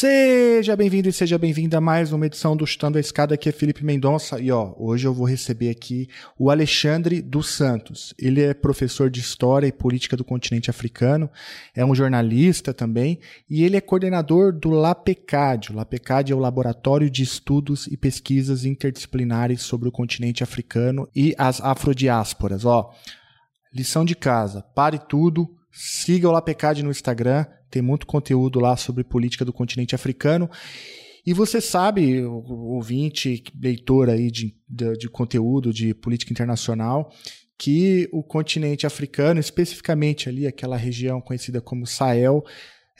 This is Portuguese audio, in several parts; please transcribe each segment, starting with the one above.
Seja bem-vindo e seja bem-vinda a mais uma edição do Chutando a Escada, aqui é Felipe Mendonça. E ó, hoje eu vou receber aqui o Alexandre dos Santos. Ele é professor de História e Política do Continente Africano, é um jornalista também, e ele é coordenador do LAPECAD. O LAPECAD é o Laboratório de Estudos e Pesquisas Interdisciplinares sobre o Continente Africano e as Afrodiásporas. Ó, lição de casa, pare tudo, siga o LAPECAD no Instagram, tem muito conteúdo lá sobre política do continente africano. E você sabe, ouvinte, leitor aí de, de, de conteúdo de política internacional, que o continente africano, especificamente ali aquela região conhecida como Sahel,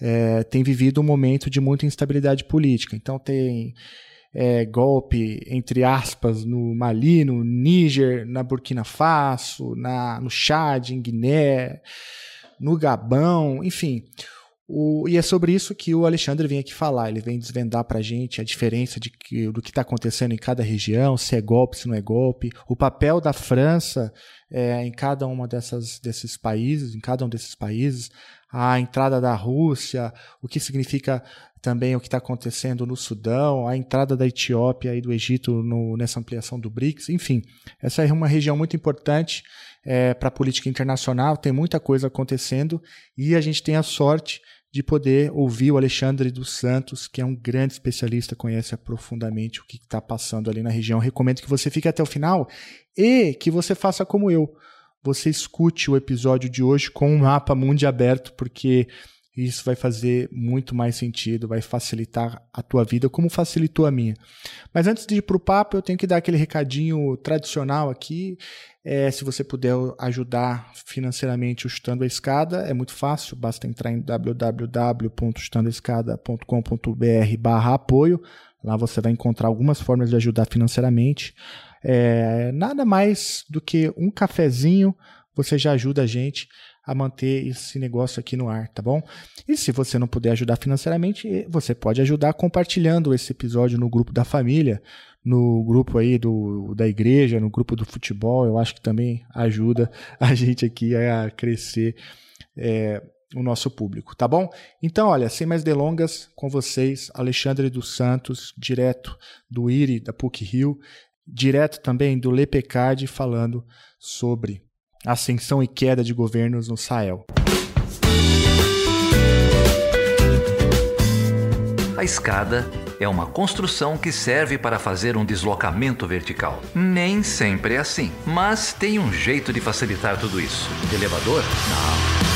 é, tem vivido um momento de muita instabilidade política. Então tem é, golpe, entre aspas, no Mali, no Níger, na Burkina Faso, na, no Chad, em Guiné, no Gabão, enfim. O, e é sobre isso que o Alexandre vem aqui falar. Ele vem desvendar para a gente a diferença de que, do que está acontecendo em cada região, se é golpe, se não é golpe, o papel da França é, em cada um dessas, desses países, em cada um desses países, a entrada da Rússia, o que significa também o que está acontecendo no Sudão, a entrada da Etiópia e do Egito no, nessa ampliação do BRICS, enfim, essa é uma região muito importante é, para a política internacional, tem muita coisa acontecendo e a gente tem a sorte de poder ouvir o Alexandre dos Santos, que é um grande especialista, conhece profundamente o que está passando ali na região. Recomendo que você fique até o final e que você faça como eu. Você escute o episódio de hoje com um mapa mundo aberto, porque isso vai fazer muito mais sentido, vai facilitar a tua vida, como facilitou a minha. Mas antes de ir para o papo, eu tenho que dar aquele recadinho tradicional aqui. É, se você puder ajudar financeiramente o Chutando a Escada, é muito fácil, basta entrar em www.chutandoescada.com.br barra apoio. Lá você vai encontrar algumas formas de ajudar financeiramente. É, nada mais do que um cafezinho, você já ajuda a gente a manter esse negócio aqui no ar, tá bom? E se você não puder ajudar financeiramente, você pode ajudar compartilhando esse episódio no grupo da família, no grupo aí do, da igreja, no grupo do futebol. Eu acho que também ajuda a gente aqui a crescer é, o nosso público, tá bom? Então, olha, sem mais delongas, com vocês, Alexandre dos Santos, direto do IRI, da PUC Rio, direto também do LEPECAD, falando sobre ascensão e queda de governos no Sahel. A escada é uma construção que serve para fazer um deslocamento vertical. Nem sempre é assim, mas tem um jeito de facilitar tudo isso. elevador? Não.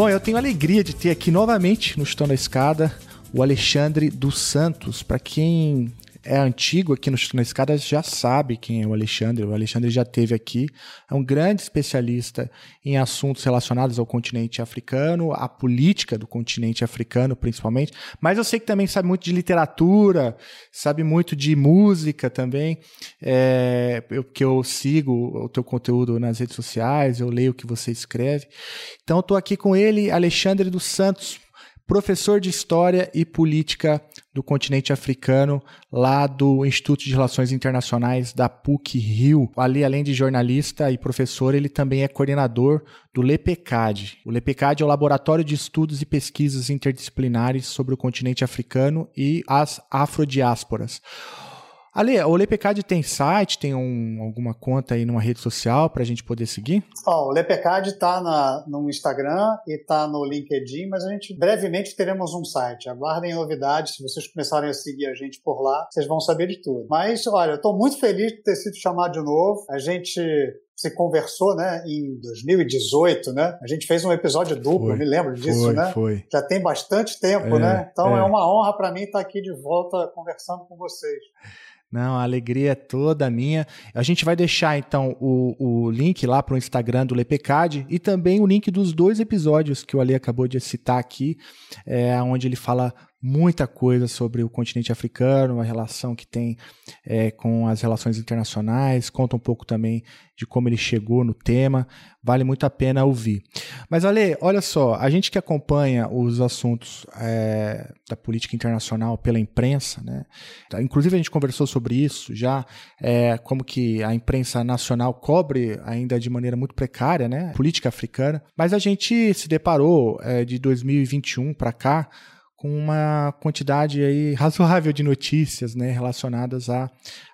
Bom, eu tenho alegria de ter aqui novamente no Chutão da Escada o Alexandre dos Santos. Para quem é antigo aqui no Chutão da Escada já sabe quem é o Alexandre. O Alexandre já teve aqui. É um grande especialista em assuntos relacionados ao continente africano, à política do continente africano, principalmente. Mas eu sei que também sabe muito de literatura, sabe muito de música também. É, eu, que eu sigo o teu conteúdo nas redes sociais, eu leio o que você escreve. Então, estou aqui com ele, Alexandre dos Santos professor de História e Política do continente africano, lá do Instituto de Relações Internacionais da PUC Rio. Ali, além de jornalista e professor, ele também é coordenador do LEPECAD. O LEPECAD é o Laboratório de Estudos e Pesquisas Interdisciplinares sobre o continente africano e as afrodiásporas. Ale, o Lepecad tem site, tem um, alguma conta aí numa rede social para a gente poder seguir? Oh, o Lepecad está no Instagram e está no LinkedIn, mas a gente brevemente teremos um site. Aguardem novidades. Se vocês começarem a seguir a gente por lá, vocês vão saber de tudo. Mas, olha, eu estou muito feliz de ter sido chamado de novo. A gente se conversou, né, em 2018, né? A gente fez um episódio duplo, foi, me lembro disso, foi, né? Foi. Já tem bastante tempo, é, né? Então é. é uma honra para mim estar aqui de volta conversando com vocês. Não, a alegria é toda minha. A gente vai deixar então o, o link lá para o Instagram do Lepecad e também o link dos dois episódios que o Ali acabou de citar aqui, é, onde ele fala muita coisa sobre o continente africano, a relação que tem é, com as relações internacionais, conta um pouco também de como ele chegou no tema, vale muito a pena ouvir. Mas, Ale, olha só, a gente que acompanha os assuntos é, da política internacional pela imprensa, né? inclusive a gente conversou sobre isso já, é, como que a imprensa nacional cobre ainda de maneira muito precária né? política africana, mas a gente se deparou é, de 2021 para cá com uma quantidade aí razoável de notícias né, relacionadas a,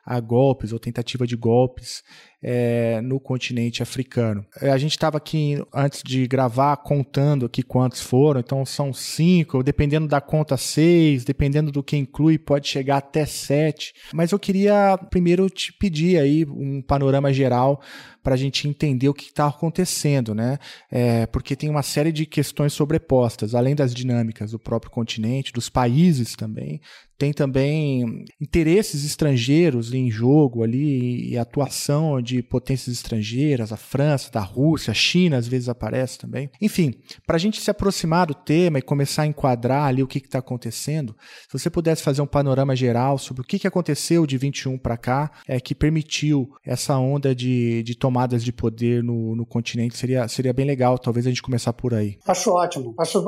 a golpes ou tentativa de golpes é, no continente africano. É, a gente estava aqui antes de gravar contando aqui quantos foram, então são cinco, dependendo da conta seis, dependendo do que inclui, pode chegar até sete. Mas eu queria primeiro te pedir aí um panorama geral para a gente entender o que está acontecendo, né? É, porque tem uma série de questões sobrepostas, além das dinâmicas do próprio continente, dos países também, tem também interesses estrangeiros em jogo ali e atuação de potências estrangeiras, a França, da Rússia, a China às vezes aparece também. Enfim, para a gente se aproximar do tema e começar a enquadrar ali o que está acontecendo, se você pudesse fazer um panorama geral sobre o que, que aconteceu de 21 para cá, é que permitiu essa onda de, de tomadas de poder no, no continente, seria, seria bem legal. Talvez a gente começar por aí. Acho ótimo. Acho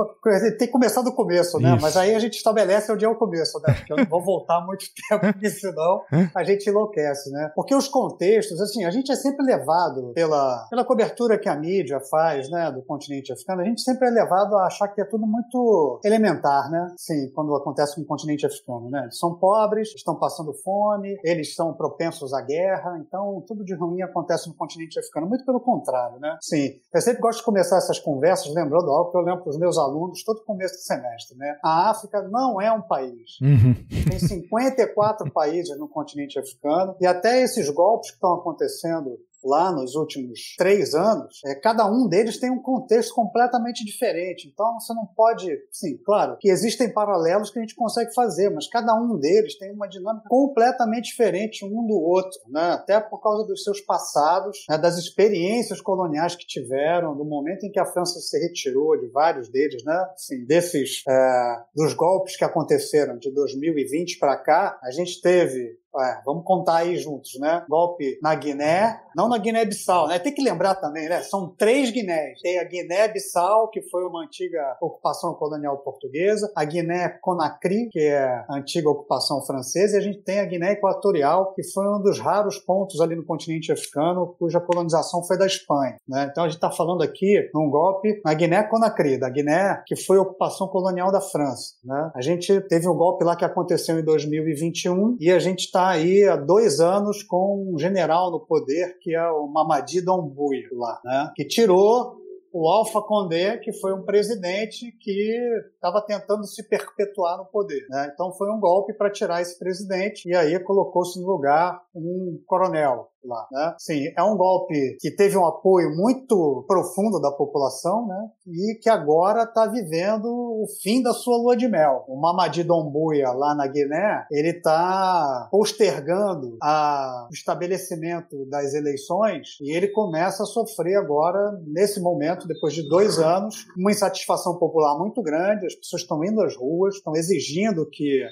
tem que começar do começo, né? Isso. Mas aí a gente estabelece onde é o começo, né? Porque eu não vou voltar muito tempo, porque senão a gente enlouquece, né? Porque os contextos, assim, a gente é sempre levado pela, pela cobertura que a mídia faz, né, do continente africano, a gente sempre é levado a achar que é tudo muito elementar, né? Sim, quando acontece com o continente africano, né? Eles são pobres, estão passando fome, eles são propensos à guerra, então tudo de ruim acontece no continente africano. Muito pelo contrário, né? Sim, eu sempre gosto de começar essas conversas lembrando algo que eu lembro para os meus alunos todo começo do semestre, né? A África não é um país. Uhum. Tem 54 países no continente africano e até esses golpes que estão acontecendo lá nos últimos três anos, é, cada um deles tem um contexto completamente diferente. Então você não pode, sim, claro, que existem paralelos que a gente consegue fazer, mas cada um deles tem uma dinâmica completamente diferente um do outro, né? Até por causa dos seus passados, né? das experiências coloniais que tiveram, do momento em que a França se retirou de vários deles, né? Sim, desses é, dos golpes que aconteceram de 2020 para cá, a gente teve é, vamos contar aí juntos, né? Golpe na Guiné, não na Guiné-Bissau, né? Tem que lembrar também, né? São três Guinés. Tem a Guiné-Bissau, que foi uma antiga ocupação colonial portuguesa, a Guiné-Conakry, que é a antiga ocupação francesa, e a gente tem a Guiné Equatorial, que foi um dos raros pontos ali no continente africano cuja colonização foi da Espanha, né? Então a gente está falando aqui num golpe na Guiné-Conakry, da Guiné, que foi ocupação colonial da França, né? A gente teve um golpe lá que aconteceu em 2021 e a gente está aí há dois anos com um general no poder que é o Mamadi Doumbouya lá, né? Que tirou o Alpha Condé, que foi um presidente que estava tentando se perpetuar no poder. Né? Então foi um golpe para tirar esse presidente e aí colocou-se no lugar um coronel lá, né? Sim, é um golpe que teve um apoio muito profundo da população, né? E que agora está vivendo o fim da sua lua de mel. O Mamadi Doumbouya lá na Guiné, ele está postergando a, o estabelecimento das eleições e ele começa a sofrer agora, nesse momento, depois de dois anos, uma insatisfação popular muito grande. As pessoas estão indo às ruas, estão exigindo que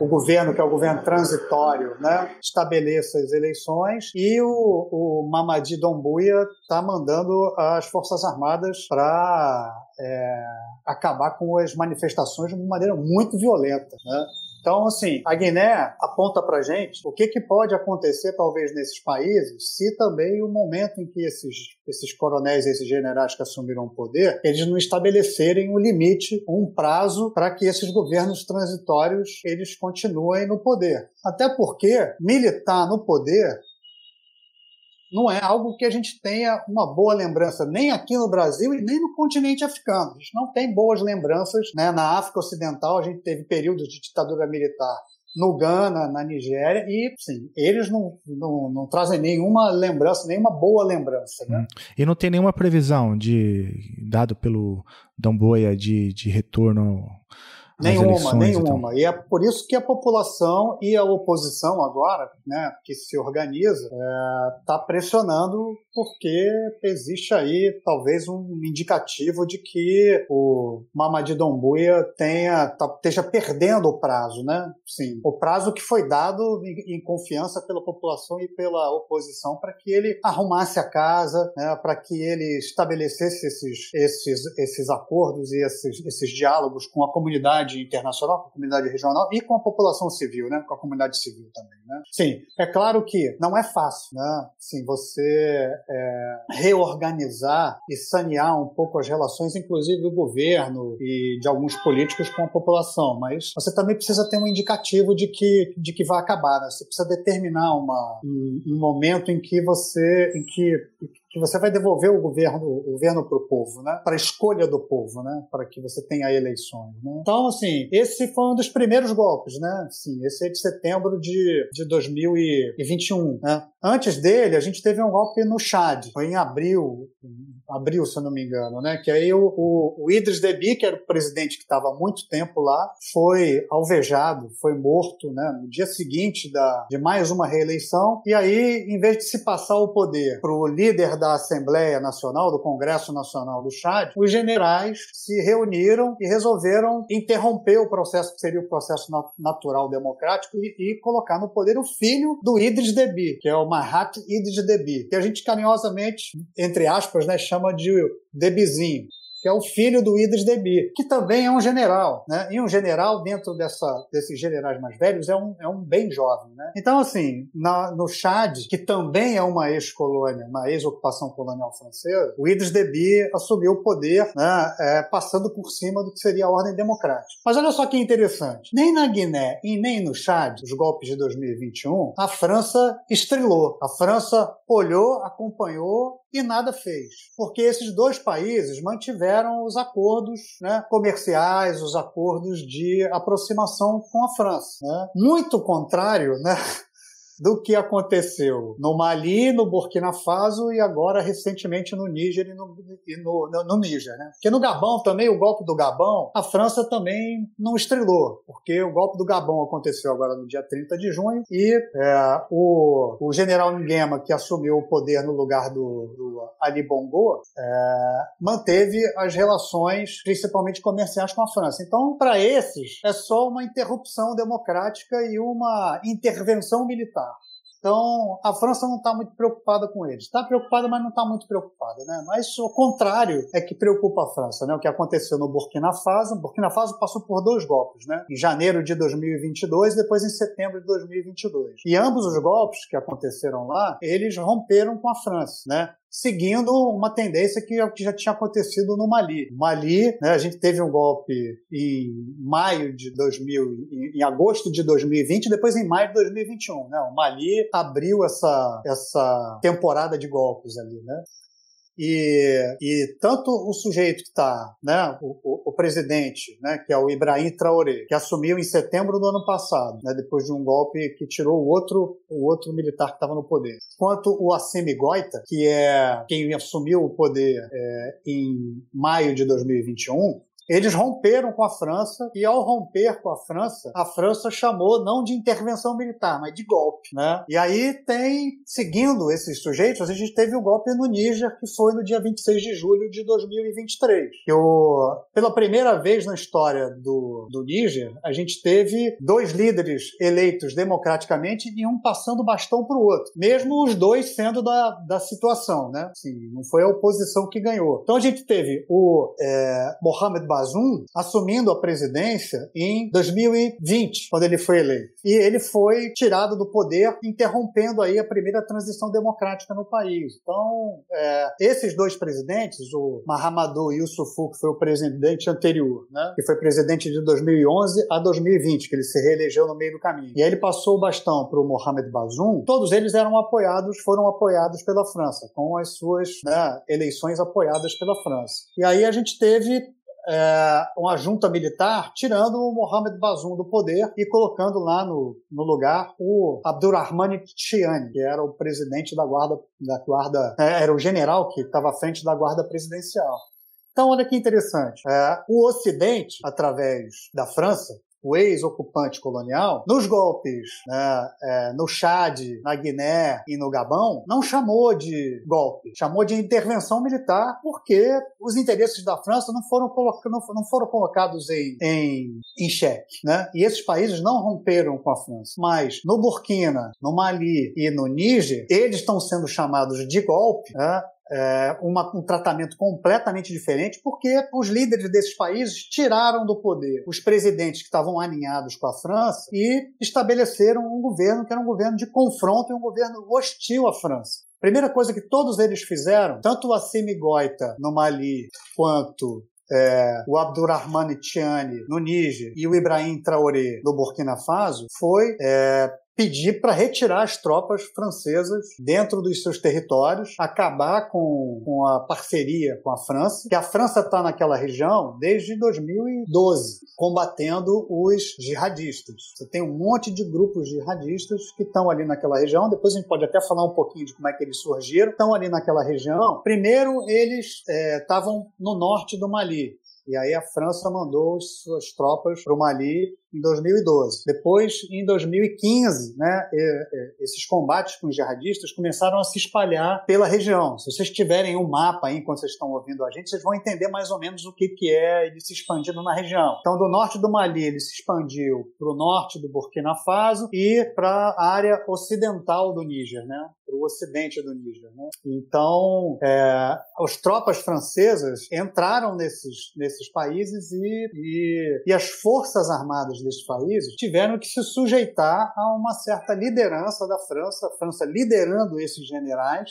o governo, que é o governo transitório, né, estabeleça as eleições e o, o Mamadi Doumbouya está mandando as Forças Armadas para é, acabar com as manifestações de uma maneira muito violenta. Né? Então, assim, a Guiné aponta para gente o que, que pode acontecer, talvez, nesses países, se também o momento em que esses, esses coronéis, esses generais que assumiram o poder, eles não estabelecerem um limite, um prazo para que esses governos transitórios eles continuem no poder. Até porque militar no poder não é algo que a gente tenha uma boa lembrança nem aqui no Brasil e nem no continente africano. A gente não tem boas lembranças. Né? Na África Ocidental, a gente teve períodos de ditadura militar no Ghana, na Nigéria, e sim, eles não, não, não, trazem nenhuma lembrança, nenhuma boa lembrança. Né? Hum. E não tem nenhuma previsão de dado pelo Damboia de, de retorno Nenhuma, nenhuma. E é por isso que a população e a oposição agora, né, que se organiza, está é, pressionando porque existe aí talvez um indicativo de que o Mamadi Doumbouya tenha tá, esteja perdendo o prazo, né? Sim, o prazo que foi dado em, em confiança pela população e pela oposição para que ele arrumasse a casa, né, para que ele estabelecesse esses, esses, esses acordos e esses, esses diálogos com a comunidade internacional, com a comunidade regional e com a população civil, né, com a comunidade civil também. Né? Sim, é claro que não é fácil, né? Sim, você é, reorganizar e sanear um pouco as relações, inclusive do governo e de alguns políticos com a população, mas você também precisa ter um indicativo de que, de que vai acabar, né? Você precisa determinar uma, um, um momento em que você, em que que você vai devolver o governo, o governo para o povo, né? Para a escolha do povo, né? Para que você tenha eleições. Né? Então, assim, esse foi um dos primeiros golpes, né? Sim, esse é de setembro de, de 2021, né? Antes dele, a gente teve um golpe no Chad, foi em abril, abril, se eu não me engano, né? Que aí o, o, o Idris Deby, que era o presidente que estava há muito tempo lá, foi alvejado, foi morto, né? No dia seguinte da, de mais uma reeleição. E aí, em vez de se passar o poder para o líder da Assembleia Nacional, do Congresso Nacional do Chad, os generais se reuniram e resolveram interromper o processo que seria o processo natural democrático e, e colocar no poder o filho do Idris Deby, que é o Mahat Idris Deby, que a gente carinhosamente, entre aspas, né, chama de Debizinho que é o filho do Idris Deby, que também é um general, né? E um general dentro dessa, desses generais mais velhos é um, é um bem jovem, né? Então, assim, na, no Chad, que também é uma ex-colônia, uma ex-ocupação colonial francesa, o Idris Deby assumiu o poder, né? É, passando por cima do que seria a ordem democrática. Mas olha só que interessante, nem na Guiné e nem no Chad, os golpes de 2021, a França estrelou. A França olhou, acompanhou e nada fez. Porque esses dois países mantiveram os acordos né, comerciais, os acordos de aproximação com a França. Né? Muito contrário né, do que aconteceu no Mali, no Burkina Faso e agora recentemente no Níger e no, e no, no, no Níger. Né? Porque no Gabão também, o golpe do Gabão, a França também não estrelou, porque o golpe do Gabão aconteceu agora no dia 30 de junho e é, o, o general Nguema, que assumiu o poder no lugar do, do Ali Bongo, é, manteve as relações, principalmente comerciais, com a França. Então, para esses, é só uma interrupção democrática e uma intervenção militar. Então, a França não está muito preocupada com eles. Está preocupada, mas não está muito preocupada. Né? Mas o contrário é que preocupa a França. Né? O que aconteceu no Burkina Faso. Burkina Faso passou por dois golpes, né? em janeiro de 2022 e depois em setembro de 2022. E ambos os golpes que aconteceram lá, eles romperam com a França. Né? Seguindo uma tendência que já tinha acontecido no Mali. Mali, né, a gente teve um golpe em maio de 2000, em, agosto de 2020, e depois em maio de 2021. Né? O Mali abriu essa, essa temporada de golpes ali, né? E, e tanto o sujeito que está, né, o, o, o, presidente, né, que é o Ibrahim Traoré, que assumiu em setembro do ano passado, né, depois de um golpe que tirou o outro, o outro militar que estava no poder, quanto o Assemi Goita, que é quem assumiu o poder é, em maio de 2021, eles romperam com a França e ao romper com a França, a França chamou não de intervenção militar, mas de golpe, né? E aí tem, seguindo esses sujeitos, a gente teve o um golpe no Níger, que foi no dia 26 de julho de 2023. Que o, pela primeira vez na história do, do Níger, a gente teve dois líderes eleitos democraticamente e um passando bastão para o outro, mesmo os dois sendo da, da situação, né? Assim, não foi a oposição que ganhou. Então a gente teve o é, Mohamed Bazoum assumindo a presidência em 2020, quando ele foi eleito. E ele foi tirado do poder, interrompendo aí a primeira transição democrática no país. Então, é, esses dois presidentes, o Mahamadou Youssoufou, que foi o presidente anterior, né, que foi presidente de 2011 a 2020, que ele se reelegeu no meio do caminho. E aí ele passou o bastão para o Mohamed Bazoum. Todos eles eram apoiados, foram apoiados pela França, com as suas né, eleições apoiadas pela França. E aí a gente teve é, uma junta militar tirando o Mohamed Bazoum do poder e colocando lá no, no lugar o Abdurrahman Chiani, que era o presidente da guarda, da guarda é, era o general que estava à frente da guarda presidencial. Então, olha que interessante. É, o Ocidente, através da França, o ex-ocupante colonial, nos golpes né, é, no Chad, na Guiné e no Gabão, não chamou de golpe, chamou de intervenção militar, porque os interesses da França não foram, não, foram colocados em, em, em xeque. Né? E esses países não romperam com a França. Mas no Burkina, no Mali e no Níger, eles estão sendo chamados de golpe né? É, uma, um tratamento completamente diferente, porque os líderes desses países tiraram do poder os presidentes que estavam alinhados com a França e estabeleceram um governo que era um governo de confronto e um governo hostil à França. Primeira coisa que todos eles fizeram, tanto o Assimi Goita no Mali quanto é, o Abdurrahman Tiani no Níger e o Ibrahim Traoré no Burkina Faso, foi é, pedir para retirar as tropas francesas dentro dos seus territórios, acabar com, com a parceria com a França, que a França está naquela região desde 2012, combatendo os jihadistas. Você tem um monte de grupos jihadistas que estão ali naquela região, depois a gente pode até falar um pouquinho de como é que eles surgiram, estão ali naquela região. Primeiro, eles estavam é, no norte do Mali, e aí a França mandou suas tropas para o Mali em 2012. Depois, em 2015, né, esses combates com os jihadistas começaram a se espalhar pela região. Se vocês tiverem um mapa aí, enquanto vocês estão ouvindo a gente, vocês vão entender mais ou menos o que, que é ele se expandindo na região. Então, do norte do Mali, ele se expandiu para o norte do Burkina Faso e para a área ocidental do Níger, né? Para o ocidente do Níger. Né? Então, é, as tropas francesas entraram nesses, nesses países e, e, e as forças armadas desses países tiveram que se sujeitar a uma certa liderança da França, a França liderando esses generais,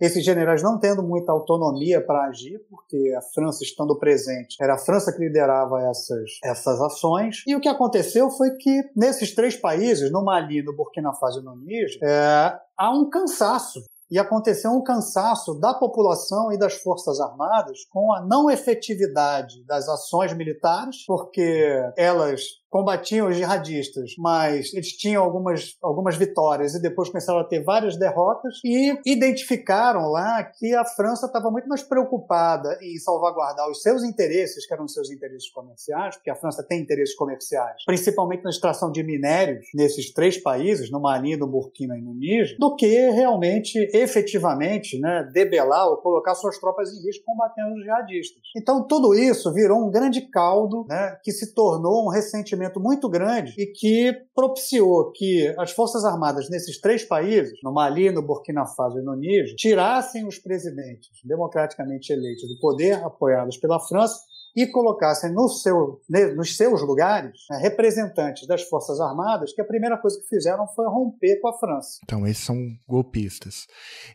esses generais não tendo muita autonomia para agir, porque a França estando presente, era a França que liderava essas, essas ações. E o que aconteceu foi que nesses três países, no Mali, no Burkina Faso e no Níger, é, há um cansaço e aconteceu um cansaço da população e das Forças Armadas com a não efetividade das ações militares, porque elas combatiam os jihadistas, mas eles tinham algumas, algumas vitórias e depois começaram a ter várias derrotas e identificaram lá que a França estava muito mais preocupada em salvaguardar os seus interesses, que eram os seus interesses comerciais, porque a França tem interesses comerciais, principalmente na extração de minérios nesses três países, no Mali, no Burkina e no Níger, do que realmente, efetivamente, né, debelar ou colocar suas tropas em risco combatendo os jihadistas. Então tudo isso virou um grande caldo né, que se tornou um ressentimento muito grande e que propiciou que as Forças Armadas nesses três países, no Mali, no Burkina Faso e no Níger, tirassem os presidentes democraticamente eleitos do poder, apoiados pela França, e colocassem no seu, nos seus lugares né, representantes das Forças Armadas, que a primeira coisa que fizeram foi romper com a França. Então, esses são golpistas.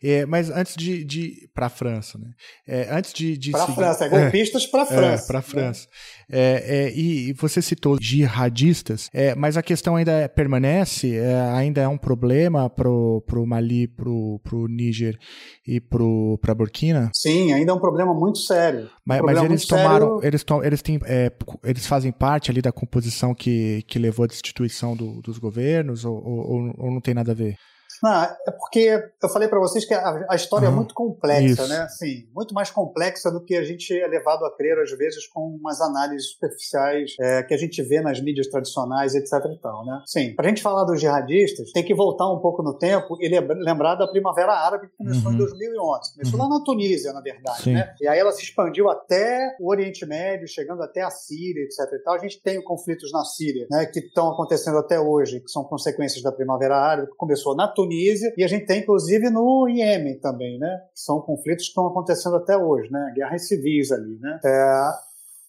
É, mas antes de. de para a França, né? É, antes de. de para a França, é golpistas para a França. É, para a França. É, é, e você citou jihadistas, é, mas a questão ainda permanece, ainda é um problema para o Mali, para o Níger e para Burkina? Sim, ainda é um problema muito sério. Mas, um mas eles tomaram. Sério eles, eles, têm, é, eles fazem parte ali da composição que, que levou à destituição do, dos governos ou, ou, ou não tem nada a ver? Não, é porque eu falei para vocês que a, a história uhum. é muito complexa, Isso. né? Assim, muito mais complexa do que a gente é levado a crer, às vezes, com umas análises superficiais é, que a gente vê nas mídias tradicionais, etc e tal, né? Sim, pra gente falar dos jihadistas, tem que voltar um pouco no tempo e lembrar da Primavera Árabe que começou uhum. em 2011. Começou uhum. lá na Tunísia, na verdade, Sim. né? E aí ela se expandiu até o Oriente Médio, chegando até a Síria, etc e tal. A gente tem conflitos na Síria, né? Que estão acontecendo até hoje, que são consequências da Primavera Árabe, que começou na Tunísia Tunísia e a gente tem inclusive no Iêmen também, né? São conflitos que estão acontecendo até hoje, né? Guerras civis ali, né? É,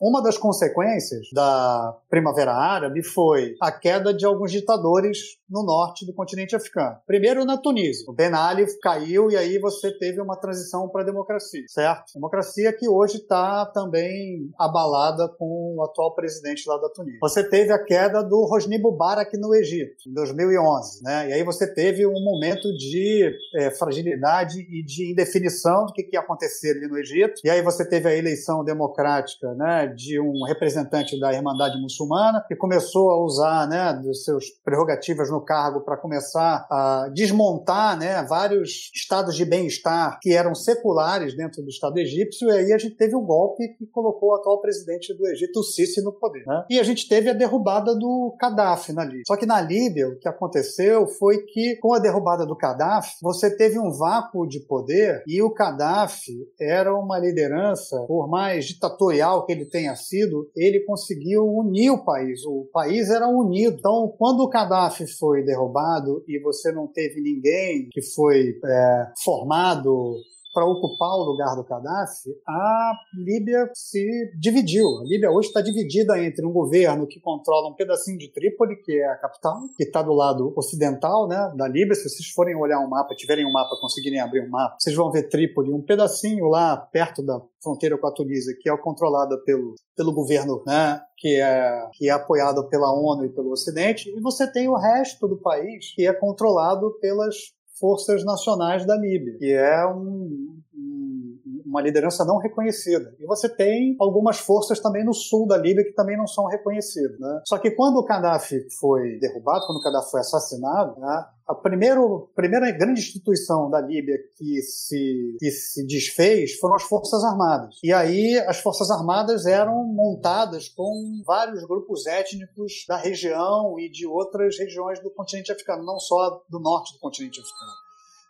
uma das consequências da Primavera Árabe foi a queda de alguns ditadores no norte do continente africano. Primeiro na Tunísia. O Ben Ali caiu e aí você teve uma transição para a democracia, certo? Democracia que hoje está também abalada com o atual presidente lá da Tunísia. Você teve a queda do Hosni Mubarak no Egito, em 2011, né? E aí você teve um momento de é, fragilidade e de indefinição do que, que ia acontecer ali no Egito. E aí você teve a eleição democrática, né? de um representante da Irmandade Muçulmana, que começou a usar né, dos seus prerrogativas no cargo para começar a desmontar né, vários estados de bem-estar que eram seculares dentro do Estado egípcio, e aí a gente teve o um golpe que colocou o atual presidente do Egito, o Sisi, no poder. Né? E a gente teve a derrubada do Gaddafi na Líbia. Só que na Líbia, o que aconteceu foi que, com a derrubada do Gaddafi, você teve um vácuo de poder e o Gaddafi era uma liderança, por mais ditatorial que ele tenha sido, ele conseguiu unir o país. O país era unido. Então, quando o Gaddafi foi derrubado e você não teve ninguém que foi é, formado para ocupar o lugar do Gaddafi, a Líbia se dividiu. A Líbia hoje está dividida entre um governo que controla um pedacinho de Trípoli, que é a capital, que está do lado ocidental né, da Líbia. Se vocês forem olhar um mapa, tiverem um mapa, conseguirem abrir um mapa, vocês vão ver Trípoli, um pedacinho lá perto da fronteira com a Tunísia, que é controlada pelo, pelo governo, né, que é, que é apoiado pela ONU e pelo Ocidente, e você tem o resto do país que é controlado pelas forças nacionais da Líbia, que é um, um, uma liderança não reconhecida. E você tem algumas forças também no sul da Líbia que também não são reconhecidas. Né? Só que quando o Gaddafi foi derrubado, quando o Gaddafi foi assassinado, né, a primeiro, primeira grande instituição da Líbia que se, que se desfez foram as Forças Armadas. E aí as Forças Armadas eram montadas com vários grupos étnicos da região e de outras regiões do continente africano, não só do norte do continente africano.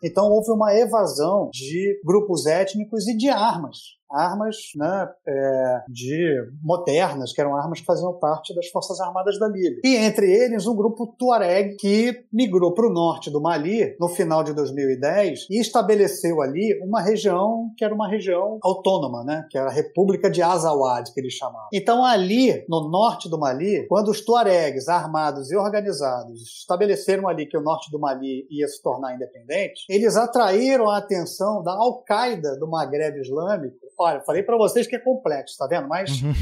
Então houve uma evasão de grupos étnicos e de armas armas né, é, de modernas, que eram armas que faziam parte das Forças Armadas da Líbia. E entre eles um grupo Tuareg que migrou para o norte do Mali no final de 2010 e estabeleceu ali uma região que era uma região autônoma, né, que era a República de Azawad, que eles chamavam. Então ali, no norte do Mali, quando os Tuaregs armados e organizados estabeleceram ali que o norte do Mali ia se tornar independente, eles atraíram a atenção da Al-Qaeda do Maghreb Islâmico Olha, falei para vocês que é complexo, tá vendo? Mas uhum.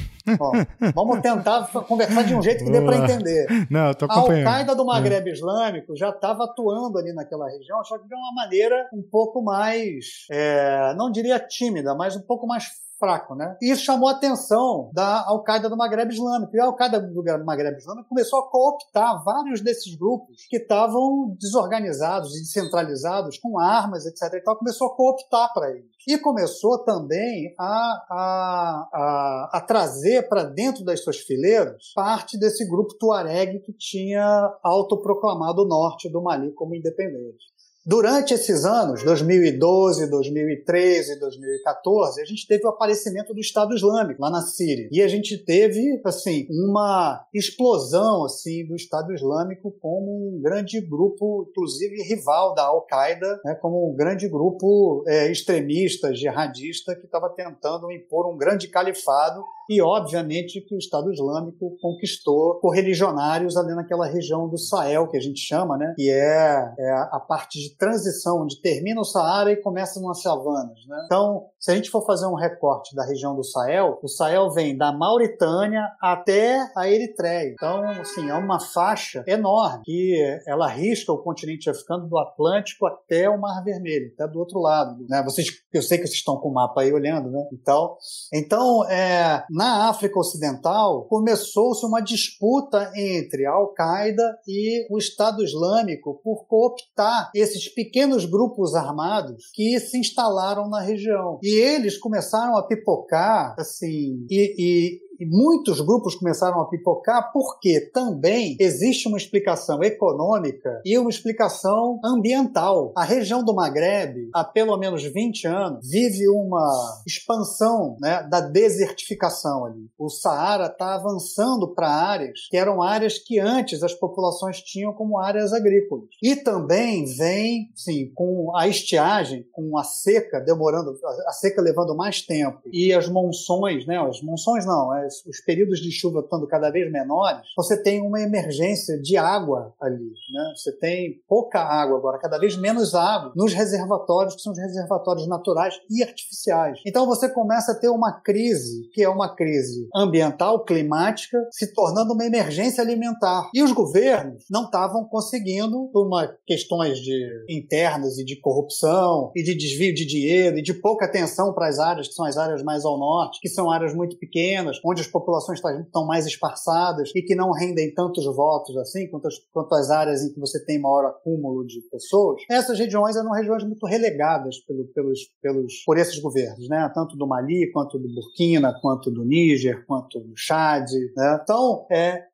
ó, vamos tentar conversar de um jeito que dê para entender. Não, eu tô acompanhando. A Al-Qaeda do Maghreb é. Islâmico já estava atuando ali naquela região, só que de uma maneira um pouco mais, é, não diria tímida, mas um pouco mais fraco, né? E isso chamou a atenção da Al-Qaeda do Maghreb Islâmico. E a Al-Qaeda do Maghreb Islâmico começou a cooptar vários desses grupos que estavam desorganizados e descentralizados, com armas, etc. E começou a cooptar para eles. E começou também a, a, a, a trazer para dentro das suas fileiras parte desse grupo Tuareg que tinha autoproclamado o norte do Mali como independente. Durante esses anos, 2012, 2013, 2014, a gente teve o aparecimento do Estado Islâmico lá na Síria. E a gente teve, assim, uma explosão, assim, do Estado Islâmico como um grande grupo, inclusive rival da Al-Qaeda, né, como um grande grupo é, extremista, jihadista, que estava tentando impor um grande califado e, obviamente, que o Estado Islâmico conquistou correligionários ali naquela região do Sahel, que a gente chama, né? Que é, é a parte de transição, onde termina o Saara e começa nas savanas, né? Então, se a gente for fazer um recorte da região do Sahel, o Sahel vem da Mauritânia até a Eritreia. Então, assim, é uma faixa enorme que ela risca o continente africano do Atlântico até o Mar Vermelho, até do outro lado, né? Vocês, eu sei que vocês estão com o mapa aí olhando, né? Então, então é, na África Ocidental, começou-se uma disputa entre a Al-Qaeda e o Estado Islâmico por cooptar esses pequenos grupos armados que se instalaram na região. E eles começaram a pipocar, assim, e, e e muitos grupos começaram a pipocar porque também existe uma explicação econômica e uma explicação ambiental. A região do Maghreb, há pelo menos 20 anos, vive uma expansão né, da desertificação ali. O Saara está avançando para áreas que eram áreas que antes as populações tinham como áreas agrícolas. E também vem, sim, com a estiagem, com a seca demorando, a seca levando mais tempo e as monções, né, as monções não, as os períodos de chuva estando cada vez menores, você tem uma emergência de água ali. Né? Você tem pouca água agora, cada vez menos água nos reservatórios, que são os reservatórios naturais e artificiais. Então você começa a ter uma crise, que é uma crise ambiental, climática, se tornando uma emergência alimentar. E os governos não estavam conseguindo, por uma questões de internas e de corrupção e de desvio de dinheiro e de pouca atenção para as áreas que são as áreas mais ao norte, que são áreas muito pequenas, onde onde as populações estão mais esparçadas e que não rendem tantos votos assim, quanto as, quanto as áreas em que você tem maior acúmulo de pessoas, essas regiões eram regiões muito relegadas pelo, pelos, pelos, por esses governos, né? tanto do Mali, quanto do Burkina, quanto do Níger, quanto do Chad. Né? Então, é,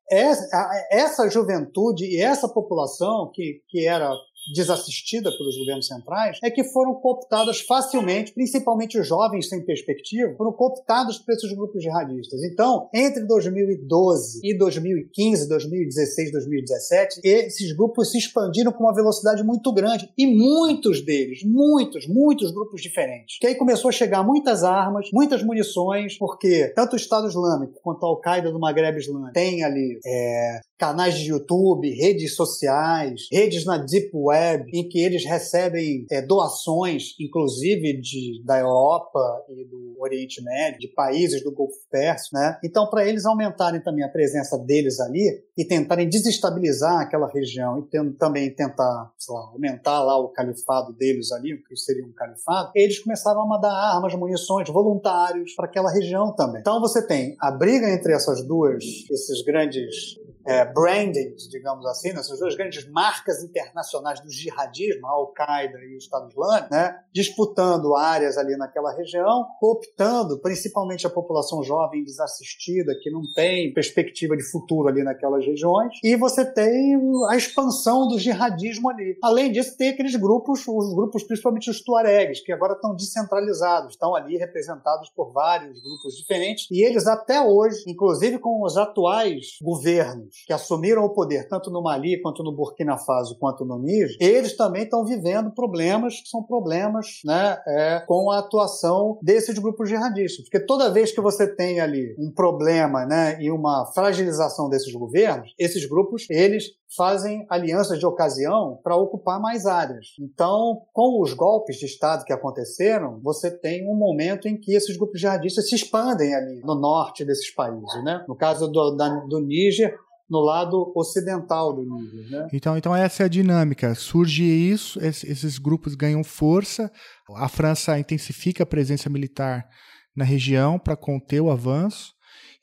essa juventude e essa população que, que era desassistida pelos governos centrais, é que foram cooptadas facilmente, principalmente os jovens sem perspectiva, foram cooptados por esses grupos jihadistas. Então, entre 2012 e 2015, 2016, 2017, esses grupos se expandiram com uma velocidade muito grande e muitos deles, muitos, muitos grupos diferentes. Que aí começou a chegar muitas armas, muitas munições, porque tanto o Estado Islâmico quanto a Al-Qaeda do Maghreb Islâmico tem ali é, canais de YouTube, redes sociais, redes na Deep Web, em que eles recebem é, doações, inclusive de, da Europa e do Oriente Médio, de países do Golfo Pérsico, né? Então, para eles aumentarem também a presença deles ali e tentarem desestabilizar aquela região e também tentar, lá, aumentar lá o califado deles ali, o que seria um califado, eles começaram a mandar armas, munições, voluntários para aquela região também. Então, você tem a briga entre essas duas, esses grandes é, brandings, digamos assim, nessas duas grandes marcas internacionais do jihadismo, a Al-Qaeda e o Estado Islâmico, né, disputando áreas ali naquela região, cooptando principalmente a população jovem desassistida, que não tem perspectiva de futuro ali naquelas regiões, e você tem a expansão do jihadismo ali. Além disso, tem aqueles grupos, os grupos principalmente os tuaregs, que agora estão descentralizados, estão ali representados por vários grupos diferentes, e eles até hoje, inclusive com os atuais governos, que assumiram o poder tanto no Mali, quanto no Burkina Faso, quanto no Níger, eles também estão vivendo problemas que são problemas né, é, com a atuação desses grupos jihadistas. Porque toda vez que você tem ali um problema né, e uma fragilização desses governos, esses grupos, eles fazem alianças de ocasião para ocupar mais áreas. Então, com os golpes de Estado que aconteceram, você tem um momento em que esses grupos jihadistas se expandem ali no norte desses países. Né? No caso do, da, do Níger, no lado ocidental do Níger. Né? Então, então essa é a dinâmica. Surge isso, esses grupos ganham força, a França intensifica a presença militar na região para conter o avanço,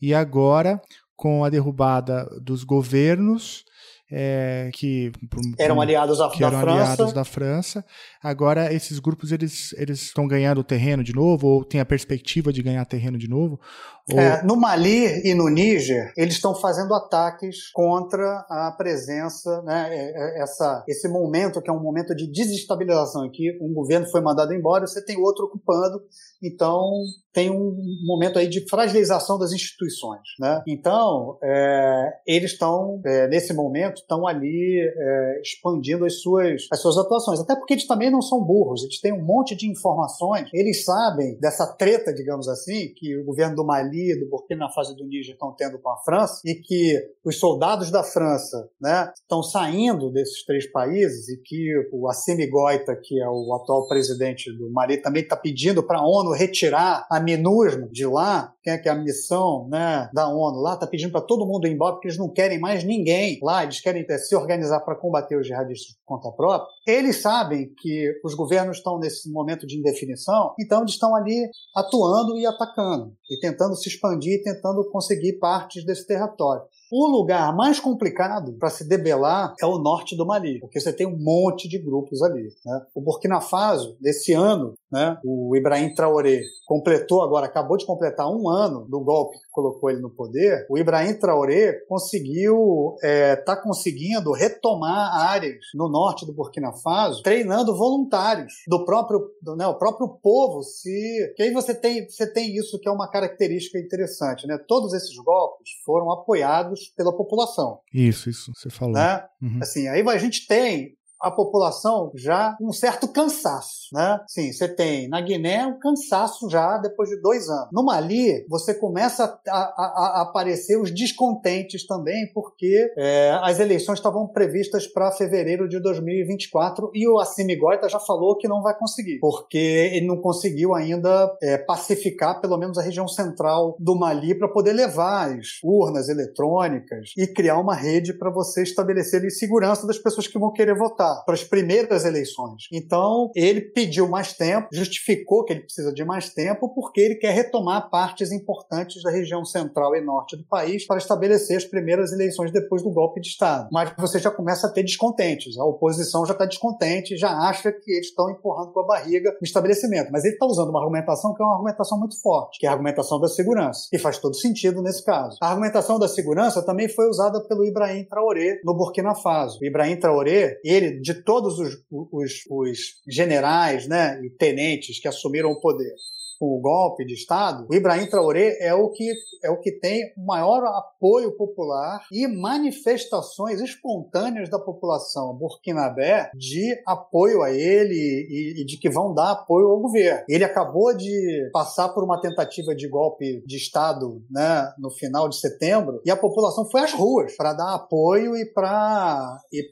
e agora, com a derrubada dos governos, é, que eram aliados da, que da eram França. aliados da França. Agora esses grupos eles eles estão ganhando terreno de novo ou tem a perspectiva de ganhar terreno de novo? É, no Mali e no Níger eles estão fazendo ataques contra a presença, né, é, é, essa esse momento que é um momento de desestabilização em que um governo foi mandado embora, você tem outro ocupando, então tem um momento aí de fragilização das instituições, né? Então é, eles estão é, nesse momento estão ali é, expandindo as suas, as suas atuações. Até porque eles também não são burros, eles têm um monte de informações, eles sabem dessa treta, digamos assim, que o governo do Mali, do Burkina Faso do Níger estão tendo com a França, e que os soldados da França né, estão saindo desses três países, e que o Assimi Goita, que é o atual presidente do Mali, também está pedindo para a ONU retirar a MINUSMA de lá, que é a missão né, da ONU lá, está pedindo para todo mundo ir embora, porque eles não querem mais ninguém lá, eles querem se organizar para combater os jihadistas por conta própria, eles sabem que os governos estão nesse momento de indefinição, então eles estão ali atuando e atacando, e tentando se expandir, tentando conseguir partes desse território. O lugar mais complicado para se debelar é o norte do Mali, porque você tem um monte de grupos ali. Né? O Burkina Faso, desse ano, né, o Ibrahim Traoré completou agora, acabou de completar um ano do golpe que colocou ele no poder. O Ibrahim Traoré conseguiu, é, tá conseguindo retomar áreas no norte do Burkina Faso, treinando voluntários do próprio, do, né, o próprio povo. Se que aí você tem, você tem isso que é uma característica interessante, né? Todos esses golpes foram apoiados pela população. Isso, isso, você falou. Né? Uhum. Assim, aí a gente tem a população já um certo cansaço, né? Sim, você tem na Guiné um cansaço já depois de dois anos. No Mali, você começa a, a, a aparecer os descontentes também, porque é, as eleições estavam previstas para fevereiro de 2024 e o Assimi Goita já falou que não vai conseguir, porque ele não conseguiu ainda é, pacificar pelo menos a região central do Mali para poder levar as urnas eletrônicas e criar uma rede para você estabelecer ali segurança das pessoas que vão querer votar. Para as primeiras eleições. Então, ele pediu mais tempo, justificou que ele precisa de mais tempo, porque ele quer retomar partes importantes da região central e norte do país para estabelecer as primeiras eleições depois do golpe de Estado. Mas você já começa a ter descontentes. A oposição já está descontente, já acha que eles estão empurrando com a barriga o estabelecimento. Mas ele está usando uma argumentação que é uma argumentação muito forte, que é a argumentação da segurança. E faz todo sentido nesse caso. A argumentação da segurança também foi usada pelo Ibrahim Traoré no Burkina Faso. O Ibrahim Traoré, ele, de todos os, os, os generais né, e tenentes que assumiram o poder, o golpe de Estado, o Ibrahim Traoré é o que, é o que tem maior apoio popular e manifestações espontâneas da população burkinabé de apoio a ele e, e de que vão dar apoio ao governo. Ele acabou de passar por uma tentativa de golpe de Estado né, no final de setembro e a população foi às ruas para dar apoio e para e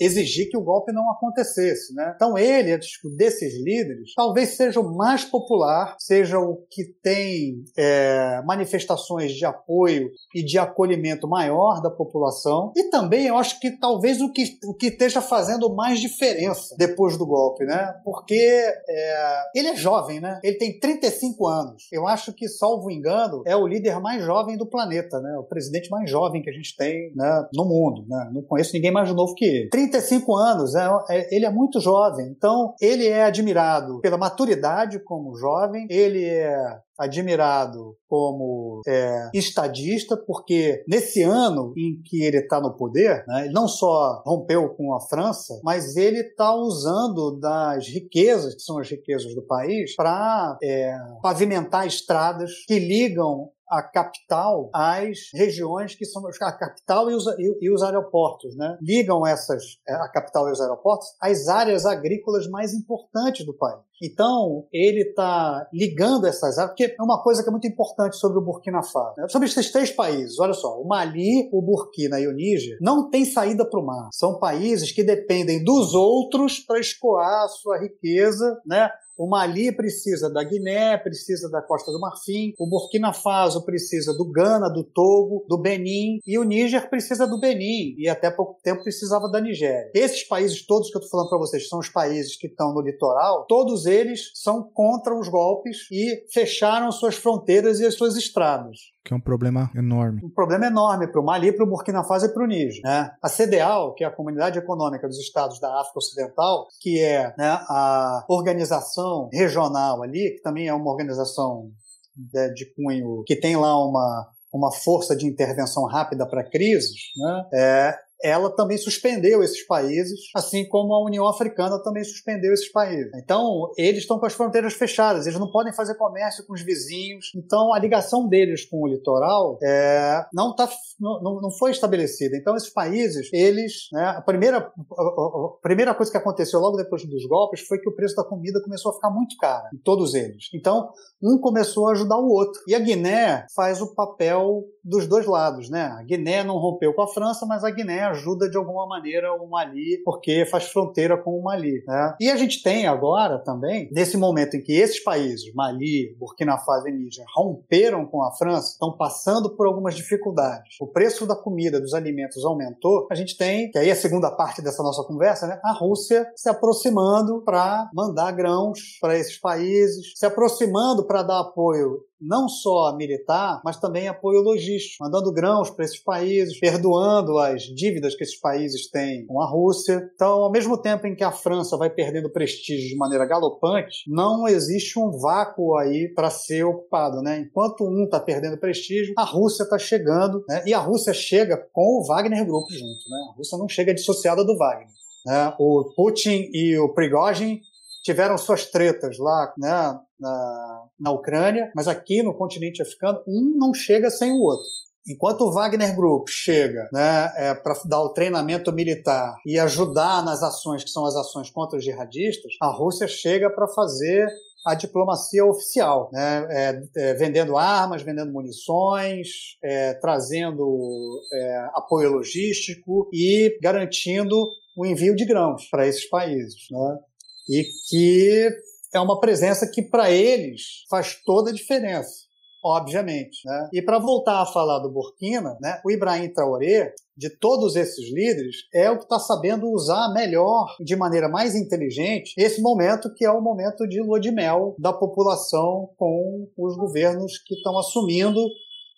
exigir que o golpe não acontecesse. Né? Então ele, desses líderes, talvez seja o mais popular seja o que tem é, manifestações de apoio e de acolhimento maior da população. E também eu acho que talvez o que, o que esteja fazendo mais diferença depois do golpe, né? Porque é, ele é jovem, né? Ele tem 35 anos. Eu acho que, salvo engano, é o líder mais jovem do planeta, né? O presidente mais jovem que a gente tem né, no mundo, né? Não conheço ninguém mais novo que ele. 35 anos, é, é, ele é muito jovem. Então, ele é admirado pela maturidade como jovem, ele é admirado como é, estadista, porque nesse ano em que ele está no poder, né, ele não só rompeu com a França, mas ele está usando das riquezas, que são as riquezas do país, para é, pavimentar estradas que ligam a capital às regiões que são a capital e os, e, e os aeroportos, né? Ligam essas é, a capital e os aeroportos às áreas agrícolas mais importantes do país. Então ele está ligando essas áreas, porque é uma coisa que é muito importante sobre o Burkina Faso, né? sobre esses três países. Olha só, o Mali, o Burkina e o Níger não têm saída para o mar. São países que dependem dos outros para escoar a sua riqueza, né? O Mali precisa da Guiné, precisa da Costa do Marfim, o Burkina Faso precisa do Ghana, do Togo, do Benin, e o Níger precisa do Benin, e até pouco tempo precisava da Nigéria. Esses países todos que eu estou falando para vocês, são os países que estão no litoral, todos eles são contra os golpes e fecharam suas fronteiras e as suas estradas que é um problema enorme. Um problema enorme para o Mali, para o Burkina Faso e para o Níger. Né? A CDAO, que é a Comunidade Econômica dos Estados da África Ocidental, que é né, a organização regional ali, que também é uma organização de, de cunho que tem lá uma, uma força de intervenção rápida para crises, né? É, ela também suspendeu esses países, assim como a União Africana também suspendeu esses países. Então, eles estão com as fronteiras fechadas, eles não podem fazer comércio com os vizinhos. Então, a ligação deles com o litoral é, não, tá, não, não foi estabelecida. Então, esses países, eles. Né, a, primeira, a, primeira coisa que aconteceu logo depois dos golpes foi que o preço da comida começou a ficar muito caro, em todos eles. Então, um começou a ajudar o outro. E a Guiné faz o papel dos dois lados, né? A Guiné não rompeu com a França, mas a Guiné ajuda de alguma maneira o Mali, porque faz fronteira com o Mali, né? E a gente tem agora também, nesse momento em que esses países, Mali, Burkina Faso e Níger, romperam com a França, estão passando por algumas dificuldades. O preço da comida, dos alimentos aumentou. A gente tem, que aí é a segunda parte dessa nossa conversa, né? A Rússia se aproximando para mandar grãos para esses países, se aproximando para dar apoio não só militar, mas também apoio logístico, mandando grãos para esses países, perdoando as dívidas que esses países têm com a Rússia. Então, ao mesmo tempo em que a França vai perdendo prestígio de maneira galopante, não existe um vácuo aí para ser ocupado, né? Enquanto um está perdendo prestígio, a Rússia está chegando, né? E a Rússia chega com o Wagner Group junto, né? A Rússia não chega dissociada do Wagner. Né? O Putin e o Prigozhin tiveram suas tretas lá né, na, na Ucrânia, mas aqui no continente africano, um não chega sem o outro. Enquanto o Wagner Group chega né, é, para dar o treinamento militar e ajudar nas ações que são as ações contra os jihadistas, a Rússia chega para fazer a diplomacia oficial, né? É, é, vendendo armas, vendendo munições, é, trazendo é, apoio logístico e garantindo o envio de grãos para esses países. Né? E que é uma presença que para eles faz toda a diferença. obviamente. Né? E para voltar a falar do Burkina, né, o Ibrahim Traoré, de todos esses líderes, é o que está sabendo usar melhor, de maneira mais inteligente, esse momento que é o momento de lua de mel da população com os governos que estão assumindo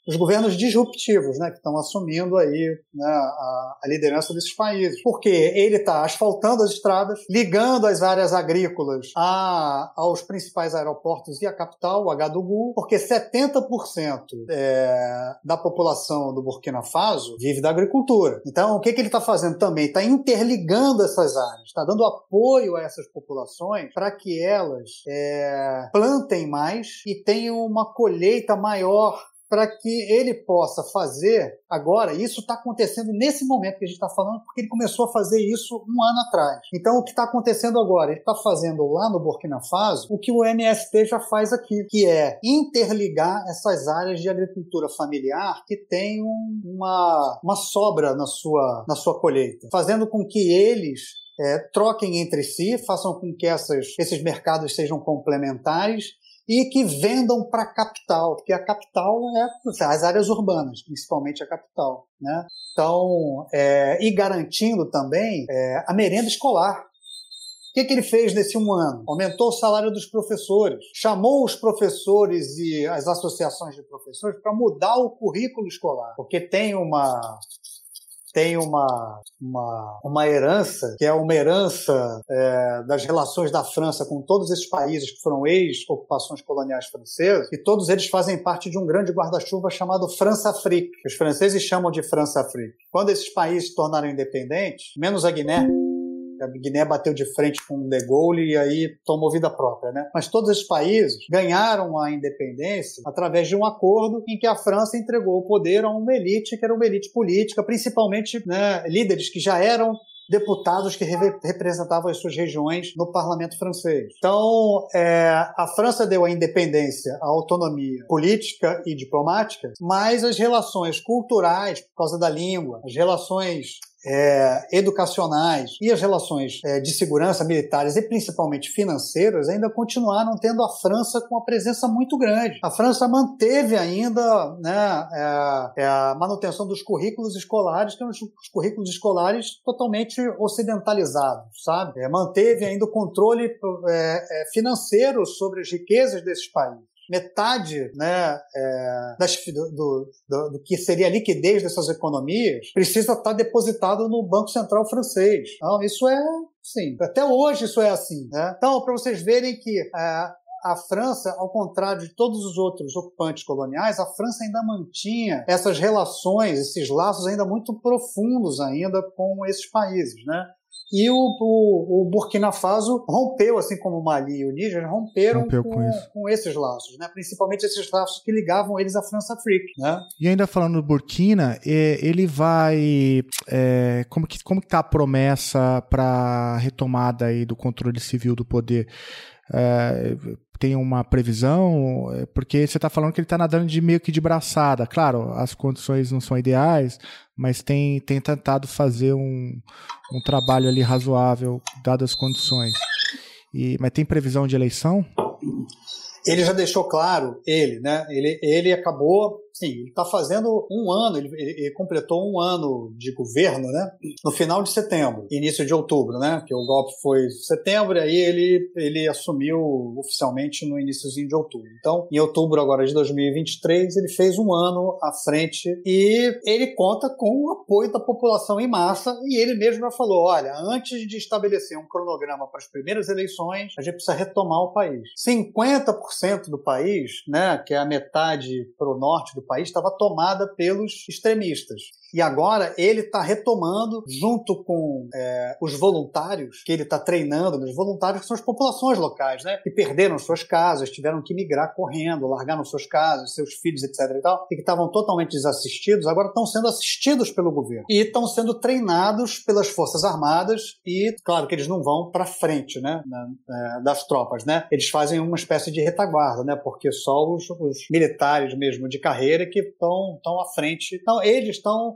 os governos disruptivos, né, que estão assumindo aí né, a, a, liderança desses países. Porque ele está asfaltando as estradas, ligando as áreas agrícolas a, aos principais aeroportos e a capital, o Agadugu, porque 70% é, da população do Burkina Faso vive da agricultura. Então, o que, que ele está fazendo também? Está interligando essas áreas, está dando apoio a essas populações para que elas é, plantem mais e tenham uma colheita maior para que ele possa fazer agora. Isso está acontecendo nesse momento que a gente está falando, porque ele começou a fazer isso um ano atrás. Então, o que está acontecendo agora? Ele está fazendo lá no Burkina Faso o que o MST já faz aqui, que é interligar essas áreas de agricultura familiar que têm uma, uma sobra na sua, na sua colheita, fazendo com que eles é, troquem entre si, façam com que essas, esses mercados sejam complementares e que vendam para a capital, porque a capital é as áreas urbanas, principalmente a capital. Né? Então, é, e garantindo também é, a merenda escolar. O que, que ele fez nesse um ano? Aumentou o salário dos professores, chamou os professores e as associações de professores para mudar o currículo escolar, porque tem uma tem uma, uma, uma herança, que é uma herança é, das relações da França com todos esses países que foram ex-ocupações coloniais francesas, e todos eles fazem parte de um grande guarda-chuva chamado França-Afrique. Os franceses chamam de França-Afrique. Quando esses países se tornaram independentes, menos a Guiné, a Guiné bateu de frente com o De Gaulle e aí tomou vida própria, né? Mas todos esses países ganharam a independência através de um acordo em que a França entregou o poder a uma elite que era uma elite política, principalmente né, líderes que já eram deputados que re representavam as suas regiões no parlamento francês. Então, é, a França deu a independência, a autonomia política e diplomática, mas as relações culturais, por causa da língua, as relações é, educacionais e as relações é, de segurança militares e principalmente financeiras ainda continuaram tendo a França com uma presença muito grande. A França manteve ainda né, é, é a manutenção dos currículos escolares, que eram os currículos escolares totalmente ocidentalizados, sabe? É, manteve ainda o controle é, financeiro sobre as riquezas desses países metade né, é, das, do, do, do, que seria a liquidez dessas economias precisa estar depositado no Banco Central francês. Então, isso é, sim, até hoje isso é assim. Né? Então, para vocês verem que é, a França, ao contrário de todos os outros ocupantes coloniais, a França ainda mantinha essas relações, esses laços ainda muito profundos ainda com esses países, né? E o, o, o, Burkina Faso rompeu, assim como o Mali e o Níger, romperam Rompeu com, com, com, esses laços, né? principalmente esses laços que ligavam eles à França Afrique. Né? E ainda falando do Burkina, é, ele vai. É, como, que, como que tá a promessa para retomada aí do controle civil do poder? É, tem uma previsão? É, porque você está falando que ele está nadando de meio que de braçada. Claro, as condições não são ideais, mas tem, tem tentado fazer um, um trabalho ali razoável, dadas as condições. E, mas tem previsão de eleição? Ele já deixou claro, ele, né? Ele, ele acabou Sim, ele está fazendo um ano, ele, ele, completou um ano de governo, né? No final de setembro, início de outubro, né? Que o golpe foi em setembro, e aí ele, ele assumiu oficialmente no iníciozinho de outubro. Então, em outubro agora de 2023, ele fez um ano à frente e ele conta com o apoio da população em massa e ele mesmo já falou, olha, antes de estabelecer um cronograma para as primeiras eleições, a gente precisa retomar o país. 50% do país, né, que é a metade para o norte do país estava tomada pelos extremistas. E agora ele está retomando, junto com é, os voluntários que ele está treinando, os voluntários que são as populações locais, né? Que perderam suas casas, tiveram que migrar correndo, largaram suas casas, seus filhos, etc. e tal, e que estavam totalmente desassistidos, agora estão sendo assistidos pelo governo. E estão sendo treinados pelas Forças Armadas e, claro, que eles não vão para frente, né? Na, é, das tropas, né? Eles fazem uma espécie de retaguarda, né? Porque só os, os militares mesmo de carreira que estão à frente. Então, eles estão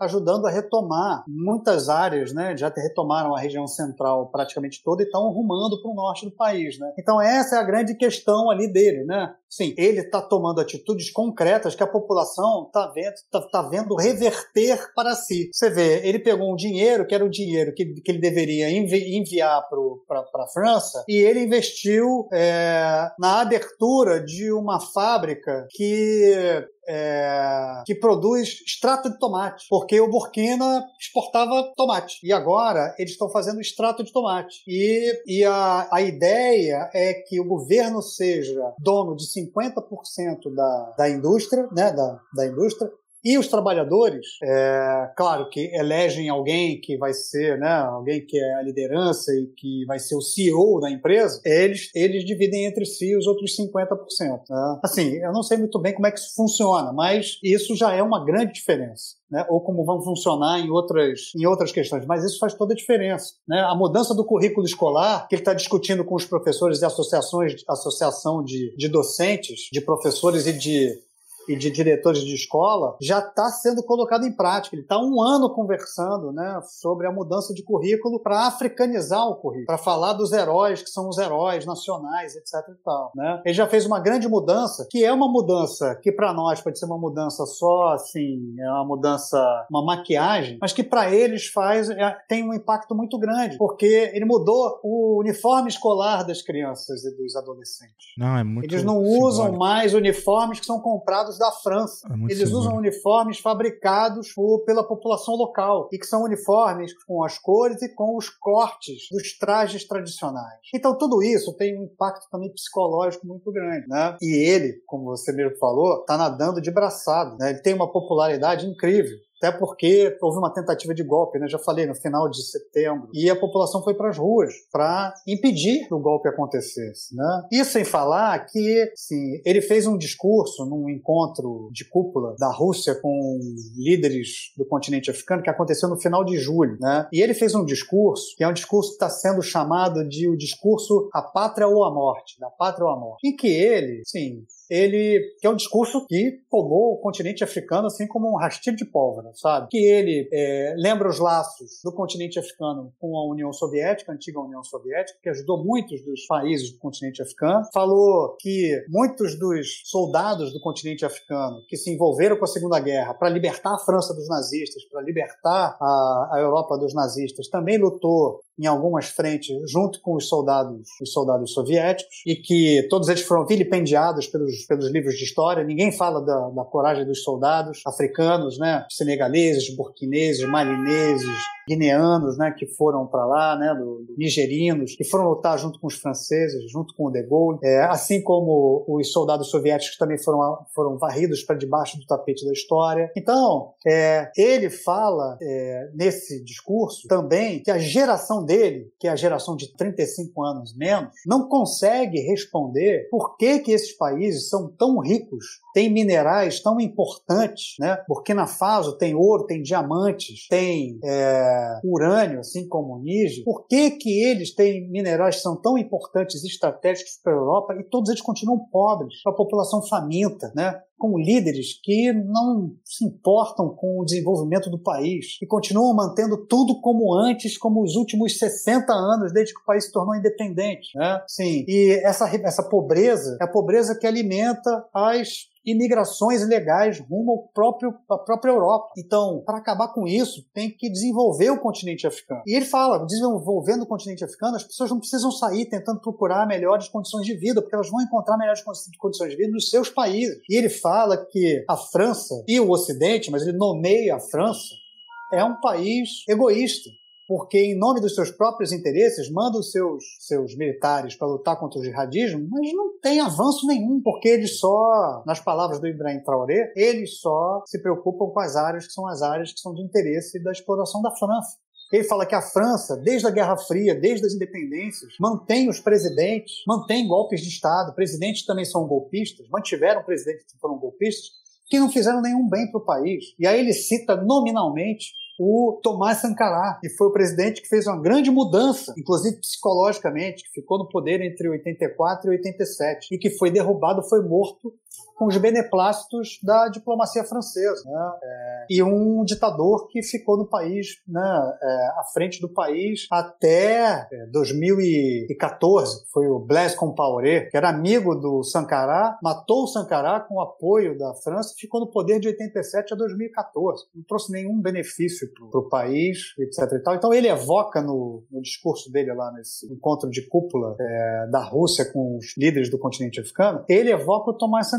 ajudando a retomar muitas áreas, né? Já retomaram a região central praticamente toda e estão rumando para o norte do país, né? Então essa é a grande questão ali dele, né? Sim, ele está tomando atitudes concretas que a população está vendo, tá, tá, vendo reverter para si. Você vê, ele pegou um dinheiro que era o dinheiro que, que ele deveria envi enviar para a França e ele investiu é, na abertura de uma fábrica que é, que produz extrato de tomate, porque o Burkina exportava tomate. E agora eles estão fazendo extrato de tomate. E, e a, a ideia é que o governo seja dono de 50% da, da indústria, né, da, da indústria, e os trabalhadores, é, claro que elegem alguém que vai ser, né, alguém que é a liderança e que vai ser o CEO da empresa, eles, eles dividem entre si os outros 50%. Né? Assim, eu não sei muito bem como é que isso funciona, mas isso já é uma grande diferença. Né, ou como vão funcionar em outras, em outras questões, mas isso faz toda a diferença. Né? A mudança do currículo escolar, que ele está discutindo com os professores e associações, associação de, de docentes, de professores e de e de diretores de escola já está sendo colocado em prática. Ele está um ano conversando né, sobre a mudança de currículo para africanizar o currículo, para falar dos heróis que são os heróis nacionais, etc. E tal, né? Ele já fez uma grande mudança, que é uma mudança que para nós pode ser uma mudança só, assim, é uma mudança, uma maquiagem, mas que para eles faz é, tem um impacto muito grande, porque ele mudou o uniforme escolar das crianças e dos adolescentes. Não, é muito Eles não usam mais uniformes que são comprados da França. É Eles usam uniformes fabricados por, pela população local e que são uniformes com as cores e com os cortes dos trajes tradicionais. Então tudo isso tem um impacto também psicológico muito grande, né? E ele, como você mesmo falou, está nadando de braçado, né? Ele tem uma popularidade incrível até porque houve uma tentativa de golpe, né? já falei, no final de setembro, e a população foi para as ruas para impedir que o golpe acontecesse. Né? E sem falar que sim, ele fez um discurso num encontro de cúpula da Rússia com líderes do continente africano que aconteceu no final de julho. Né? E ele fez um discurso, que é um discurso que está sendo chamado de o discurso A Pátria ou a Morte, da Pátria ou a Morte, em que ele, sim, ele que é um discurso que tomou o continente africano assim como um rastilho de pólvora, sabe? Que ele é, lembra os laços do continente africano com a União Soviética, a antiga União Soviética, que ajudou muitos dos países do continente africano. Falou que muitos dos soldados do continente africano que se envolveram com a Segunda Guerra para libertar a França dos nazistas, para libertar a, a Europa dos nazistas, também lutou em algumas frentes junto com os soldados, os soldados soviéticos e que todos eles foram vilipendiados pelos, pelos livros de história. Ninguém fala da, da coragem dos soldados africanos, né? Senegaleses, burquineses, malineses, guineanos, né, que foram para lá, né, do, do, nigerinos, que foram lutar junto com os franceses, junto com o De Gaulle, é, assim como os soldados soviéticos também foram, foram varridos para debaixo do tapete da história. Então, é, ele fala é, nesse discurso também que a geração dele, que é a geração de 35 anos menos, não consegue responder por que, que esses países são tão ricos, têm minerais tão importantes, né? Burkina Faso tem ouro, tem diamantes, tem é, urânio, assim como o Níger. Por que, que eles têm minerais que são tão importantes e estratégicos para a Europa e todos eles continuam pobres, a população faminta, né? com líderes que não se importam com o desenvolvimento do país e continuam mantendo tudo como antes, como os últimos 60 anos, desde que o país se tornou independente. Né? Sim, e essa, essa pobreza é a pobreza que alimenta as imigrações ilegais rumo ao próprio, à própria Europa. Então, para acabar com isso, tem que desenvolver o continente africano. E ele fala, desenvolvendo o continente africano, as pessoas não precisam sair tentando procurar melhores condições de vida, porque elas vão encontrar melhores condições de vida nos seus países. E ele fala que a França e o Ocidente, mas ele nomeia a França, é um país egoísta porque, em nome dos seus próprios interesses, manda os seus, seus militares para lutar contra o jihadismo, mas não tem avanço nenhum, porque eles só, nas palavras do Ibrahim Traoré, eles só se preocupam com as áreas que são as áreas que são de interesse da exploração da França. Ele fala que a França, desde a Guerra Fria, desde as independências, mantém os presidentes, mantém golpes de Estado. Presidentes também são golpistas, mantiveram presidentes que foram golpistas, que não fizeram nenhum bem para o país. E aí ele cita nominalmente o Tomás Sankara, que foi o presidente que fez uma grande mudança, inclusive psicologicamente, que ficou no poder entre 84 e 87 e que foi derrubado, foi morto com os beneplácitos da diplomacia francesa. Né? É, e um ditador que ficou no país, né, é, à frente do país até 2014, é, foi o Blaise Compaoré, que era amigo do Sankara, matou o Sankara com o apoio da França e ficou no poder de 87 a 2014. Não trouxe nenhum benefício para o país, etc. E tal. Então ele evoca no, no, discurso dele lá nesse encontro de cúpula é, da Rússia com os líderes do continente africano, ele evoca o Tomás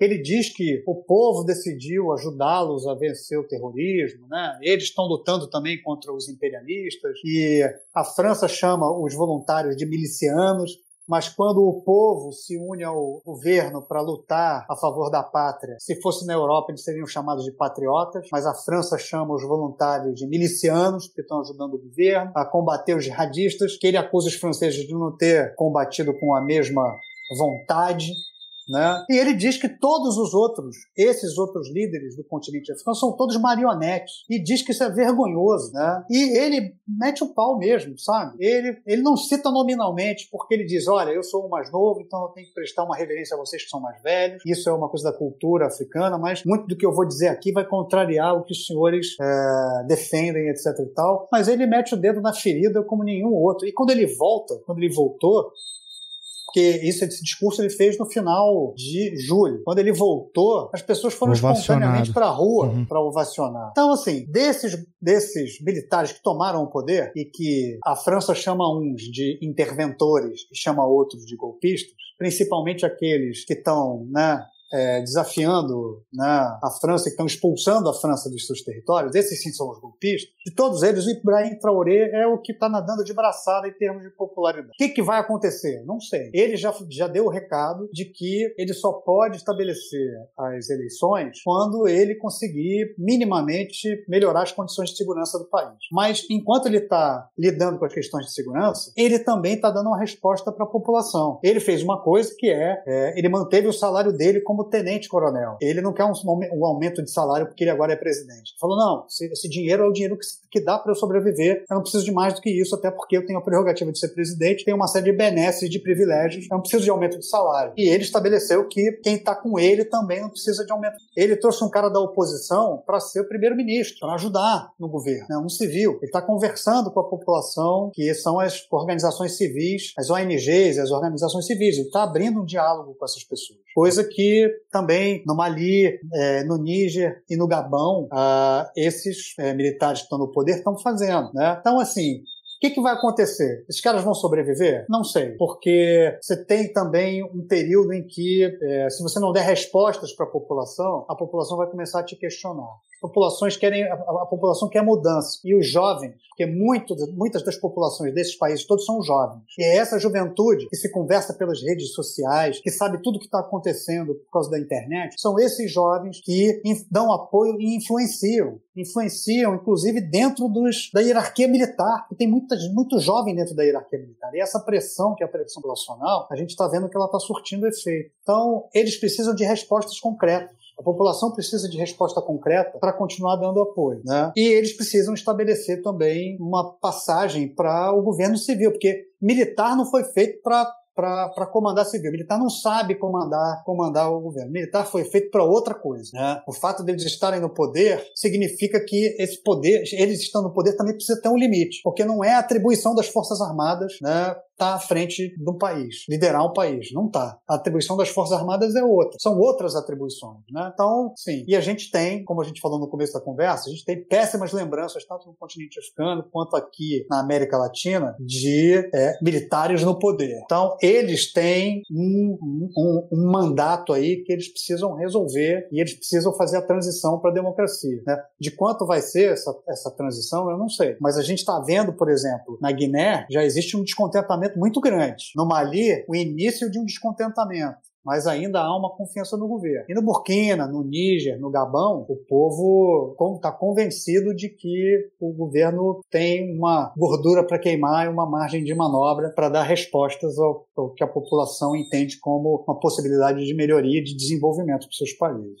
Ele diz que o povo decidiu ajudá-los a vencer o terrorismo, né? Eles estão lutando também contra os imperialistas e a França chama os voluntários de milicianos mas quando o povo se une ao governo para lutar a favor da pátria, se fosse na Europa eles seriam chamados de patriotas, mas a França chama os voluntários de milicianos, que estão ajudando o governo a combater os jihadistas, que ele acusa os franceses de não ter combatido com a mesma vontade né? E ele diz que todos os outros, esses outros líderes do continente africano, são todos marionetes. E diz que isso é vergonhoso. Né? E ele mete o pau mesmo, sabe? Ele, ele não cita nominalmente, porque ele diz: olha, eu sou o mais novo, então eu tenho que prestar uma reverência a vocês que são mais velhos. Isso é uma coisa da cultura africana, mas muito do que eu vou dizer aqui vai contrariar o que os senhores é, defendem, etc e tal. Mas ele mete o dedo na ferida como nenhum outro. E quando ele volta, quando ele voltou, porque isso, esse discurso ele fez no final de julho. Quando ele voltou, as pessoas foram espontaneamente para a rua uhum. para ovacionar. Então, assim, desses, desses militares que tomaram o poder e que a França chama uns de interventores e chama outros de golpistas, principalmente aqueles que estão né, é, desafiando né, a França, que estão expulsando a França dos seus territórios, esses sim são os golpistas, de todos eles, o Ibrahim Traoré é o que está nadando de braçada em termos de popularidade. O que, que vai acontecer? Não sei. Ele já, já deu o recado de que ele só pode estabelecer as eleições quando ele conseguir minimamente melhorar as condições de segurança do país. Mas enquanto ele está lidando com as questões de segurança, ele também está dando uma resposta para a população. Ele fez uma coisa que é, é ele manteve o salário dele como como tenente-coronel. Ele não quer um, um, aumento de salário porque ele agora é presidente. Ele falou: não, esse, dinheiro é o dinheiro que, que dá para eu sobreviver. Eu não preciso de mais do que isso, até porque eu tenho a prerrogativa de ser presidente, tenho uma série de benesses, de privilégios. Eu não preciso de aumento de salário. E ele estabeleceu que quem está com ele também não precisa de aumento. Ele trouxe um cara da oposição para ser o primeiro-ministro, para ajudar no governo, né, um civil. Ele está conversando com a população, que são as organizações civis, as ONGs, as organizações civis. Ele está abrindo um diálogo com essas pessoas. Coisa que também no Mali, é, no Níger e no Gabão, ah, esses é, militares que estão no poder estão fazendo. Né? Então, assim, o que, que, vai acontecer? Esses caras vão sobreviver? Não sei, porque você tem também um período em que, é, se você não der respostas para a população, a população vai começar a te questionar populações querem, a, a, população quer mudança. E os jovens, porque muito, muitas das populações desses países todos são jovens. E é essa juventude que se conversa pelas redes sociais, que sabe tudo o que está acontecendo por causa da internet, são esses jovens que dão apoio e influenciam. Influenciam, inclusive, dentro dos, da hierarquia militar. E tem muita, muito jovem dentro da hierarquia militar. E essa pressão, que é a pressão populacional, a gente está vendo que ela está surtindo efeito. Então, eles precisam de respostas concretas. A população precisa de resposta concreta para continuar dando apoio. Né? E eles precisam estabelecer também uma passagem para o governo civil, porque militar não foi feito para para comandar civil. O militar não sabe comandar, comandar o governo. O militar foi feito para outra coisa. Né? O fato deles estarem no poder significa que esse poder, eles estão no poder também precisa ter um limite, porque não é atribuição das Forças Armadas né, tá à frente do país, liderar um país. Não tá. A atribuição das Forças Armadas é outra. São outras atribuições. Né? Então, sim. E a gente tem, como a gente falou no começo da conversa, a gente tem péssimas lembranças, tanto no continente africano quanto aqui na América Latina, de é, militares no poder. Então, eles têm um, um, um, mandato aí que eles precisam resolver e eles precisam fazer a transição para a democracia. Né? De quanto vai ser essa, essa transição, eu não sei. Mas a gente está vendo, por exemplo, na Guiné, já existe um descontentamento descontentamento muito grande. No Mali, o início de um descontentamento mas ainda há uma confiança no governo. E no Burkina, no Níger, no Gabão, o povo está convencido de que o governo tem uma gordura para queimar e uma margem de manobra para dar respostas ao, ao, que a população entende como uma possibilidade de melhoria e de desenvolvimento para seus países.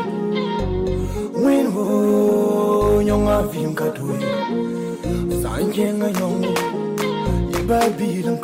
vim ka doi San jeng a yong Iba bi dang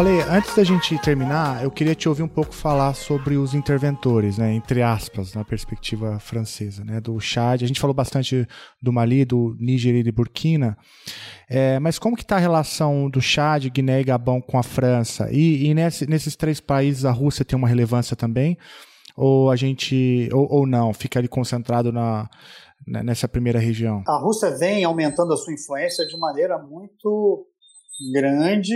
Ale, antes da gente terminar, eu queria te ouvir um pouco falar sobre os interventores, né, entre aspas, na perspectiva francesa, né, do Chad. A gente falou bastante do Mali, do Níger e de Burkina, é, mas como que está a relação do Chad, Guiné e Gabão com a França? E, e nesse, nesses três países a Rússia tem uma relevância também? Ou a gente, ou, ou não, fica ali concentrado na, nessa primeira região? A Rússia vem aumentando a sua influência de maneira muito grande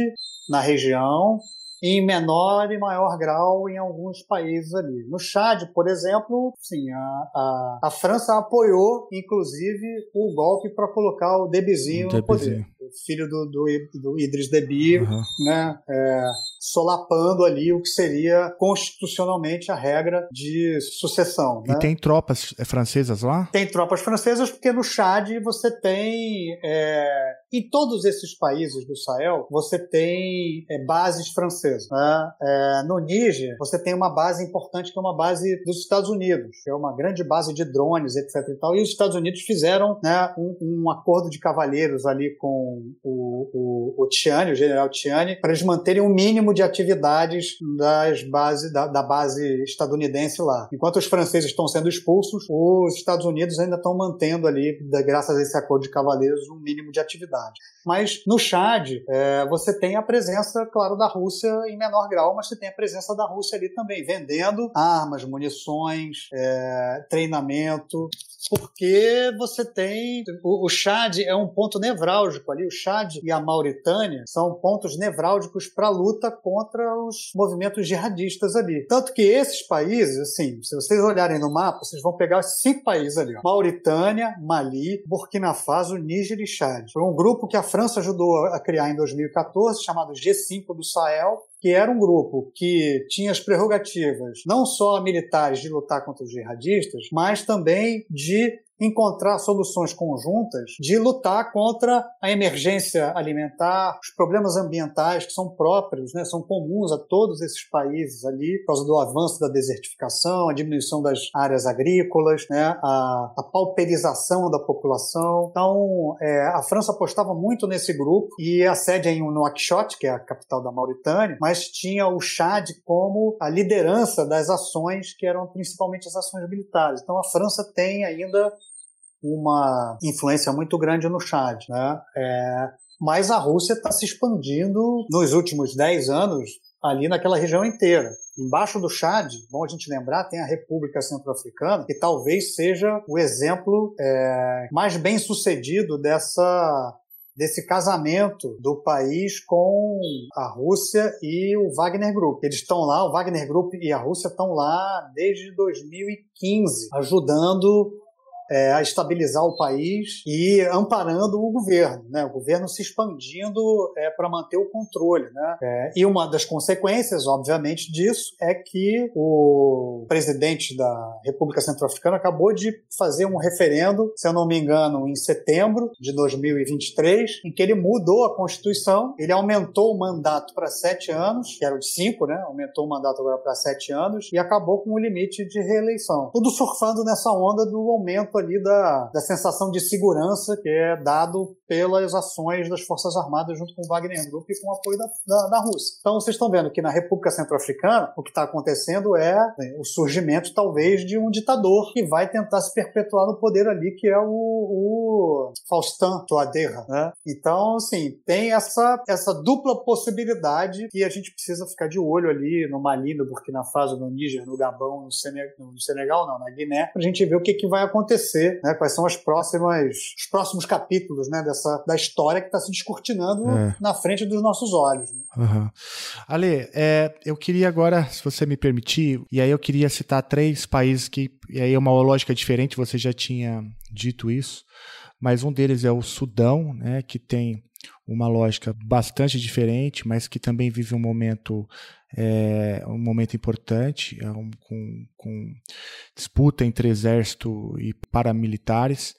na região em menor e maior grau em alguns países ali. No Chad, por exemplo, sim, a, a, a França apoiou, inclusive, o golpe para colocar o Debizinho no poder. Filho do, do, do Idris Deby, uhum. né? É, solapando ali o que seria constitucionalmente a regra de sucessão. E né? tem tropas francesas lá? Tem tropas francesas porque no Chad você tem, é, em todos esses países do Sahel, você tem é, bases francesas. Né? É, no Níger, você tem uma base importante que é uma base dos Estados Unidos, que é uma grande base de drones, etc. E, tal, e os Estados Unidos fizeram né, um, um acordo de cavalheiros ali com o, o, o Tiani, o general Tiani, para eles manterem um mínimo de atividades das base, da, da, base estadunidense lá. Enquanto os franceses estão sendo expulsos, os Estados Unidos ainda estão mantendo ali, graças a esse acordo de cavaleiros, um mínimo de atividade. Mas no Chad, é, você tem a presença, claro, da Rússia em menor grau, mas você tem a presença da Rússia ali também, vendendo armas, munições, é, treinamento, porque você tem. O, o Chad é um ponto nevrálgico ali. O Chad e a Mauritânia são pontos nevrálgicos para a luta contra os movimentos jihadistas ali. Tanto que esses países, assim, se vocês olharem no mapa, vocês vão pegar cinco países ali: ó. Mauritânia, Mali, Burkina Faso, Níger e Chad. Foi um grupo que a França ajudou a criar em 2014, chamado G5 do Sahel, que era um grupo que tinha as prerrogativas não só militares de lutar contra os jihadistas, mas também de encontrar soluções conjuntas de lutar contra a emergência alimentar, os problemas ambientais que são próprios, né, são comuns a todos esses países ali, por causa do avanço da desertificação, a diminuição das áreas agrícolas, né, a, a pauperização da população. Então, é, a França apostava muito nesse grupo e a sede é em Nouakchott, que é a capital da Mauritânia, mas tinha o Chad como a liderança das ações que eram principalmente as ações militares. Então, a França tem ainda uma influência muito grande no Chad. Né? É, mas a Rússia está se expandindo nos últimos 10 anos ali naquela região inteira. Embaixo do Chad, bom a gente lembrar, tem a República Centro-Africana, que talvez seja o exemplo é, mais bem sucedido dessa desse casamento do país com a Rússia e o Wagner Group. Eles estão lá, o Wagner Group e a Rússia estão lá desde 2015, ajudando é, a estabilizar o país e amparando o governo, né? o governo se expandindo é, para manter o controle. Né? É, e uma das consequências, obviamente, disso é que o presidente da República Centro-Africana acabou de fazer um referendo, se eu não me engano, em setembro de 2023, em que ele mudou a Constituição, ele aumentou o mandato para sete anos, que era de cinco, né? aumentou o mandato agora para sete anos, e acabou com o limite de reeleição. Tudo surfando nessa onda do aumento ali da, da sensação de segurança que é dado pelas ações das Forças Armadas junto com o Wagner Group e com o apoio da, da, da Rússia. Então vocês estão vendo que na República Centro-Africana o que está acontecendo é né, o surgimento talvez de um ditador que vai tentar se perpetuar no poder ali, que é o, o Faustin Touadéra. Né? Então, assim, tem essa, essa dupla possibilidade que a gente precisa ficar de olho ali no Mali, no Burkina Faso, no Níger, no Gabão, no Senegal, no Senegal não, na Guiné, para a gente ver o que, que vai acontecer acontecer, né? Quais são as próximas, os próximos capítulos, né? Dessa, da história que está se descortinando é. na frente dos nossos olhos. Né? Uhum. Ale, é, eu queria agora, se você me permitir, e aí eu queria citar três países que, e aí é uma lógica diferente, você já tinha dito isso, mas um deles é o Sudão, né? Que tem uma lógica bastante diferente, mas que também vive um momento é um momento importante, é um, com, com disputa entre exército e paramilitares.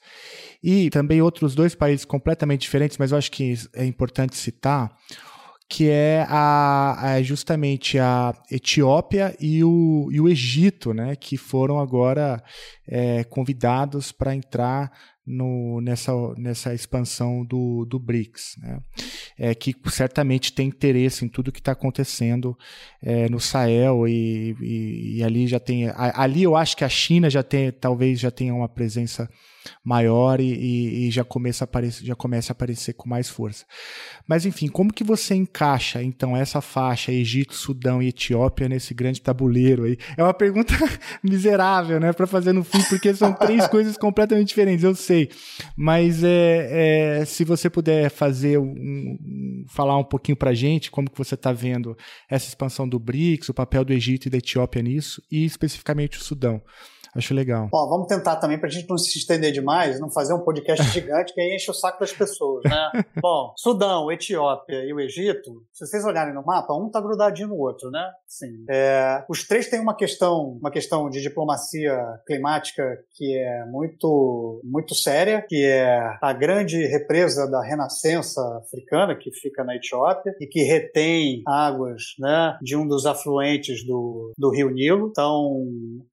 E também outros dois países completamente diferentes, mas eu acho que é importante citar que é a, a, justamente a Etiópia e o, e o Egito, né, que foram agora é, convidados para entrar no, nessa, nessa expansão do, do BRICS, né? é, que certamente tem interesse em tudo que está acontecendo é, no Sahel e, e, e, ali já tem ali eu acho que a China já tem talvez já tenha uma presença maior e, e, já começa a aparecer, já começa a aparecer com mais força. Mas enfim, como que você encaixa então essa faixa Egito, Sudão e Etiópia nesse grande tabuleiro aí? É uma pergunta miserável, né, para fazer no fim, porque são três coisas completamente diferentes, eu sei. Mas é, é se você puder fazer um, falar um pouquinho para gente como que você está vendo essa expansão do BRICS, o papel do Egito e da Etiópia nisso e especificamente o Sudão. Acho legal. Bom, vamos tentar também, para a gente não se estender demais, não fazer um podcast gigante que aí enche o saco das pessoas, né? Bom, Sudão, Etiópia e o Egito, se vocês olharem no mapa, um está grudadinho no outro, né? Sim. É, os três têm uma questão, uma questão de diplomacia climática que é muito, muito séria, que é a grande represa da renascença africana, que fica na Etiópia, e que retém águas né, de um dos afluentes do, do rio Nilo. Então,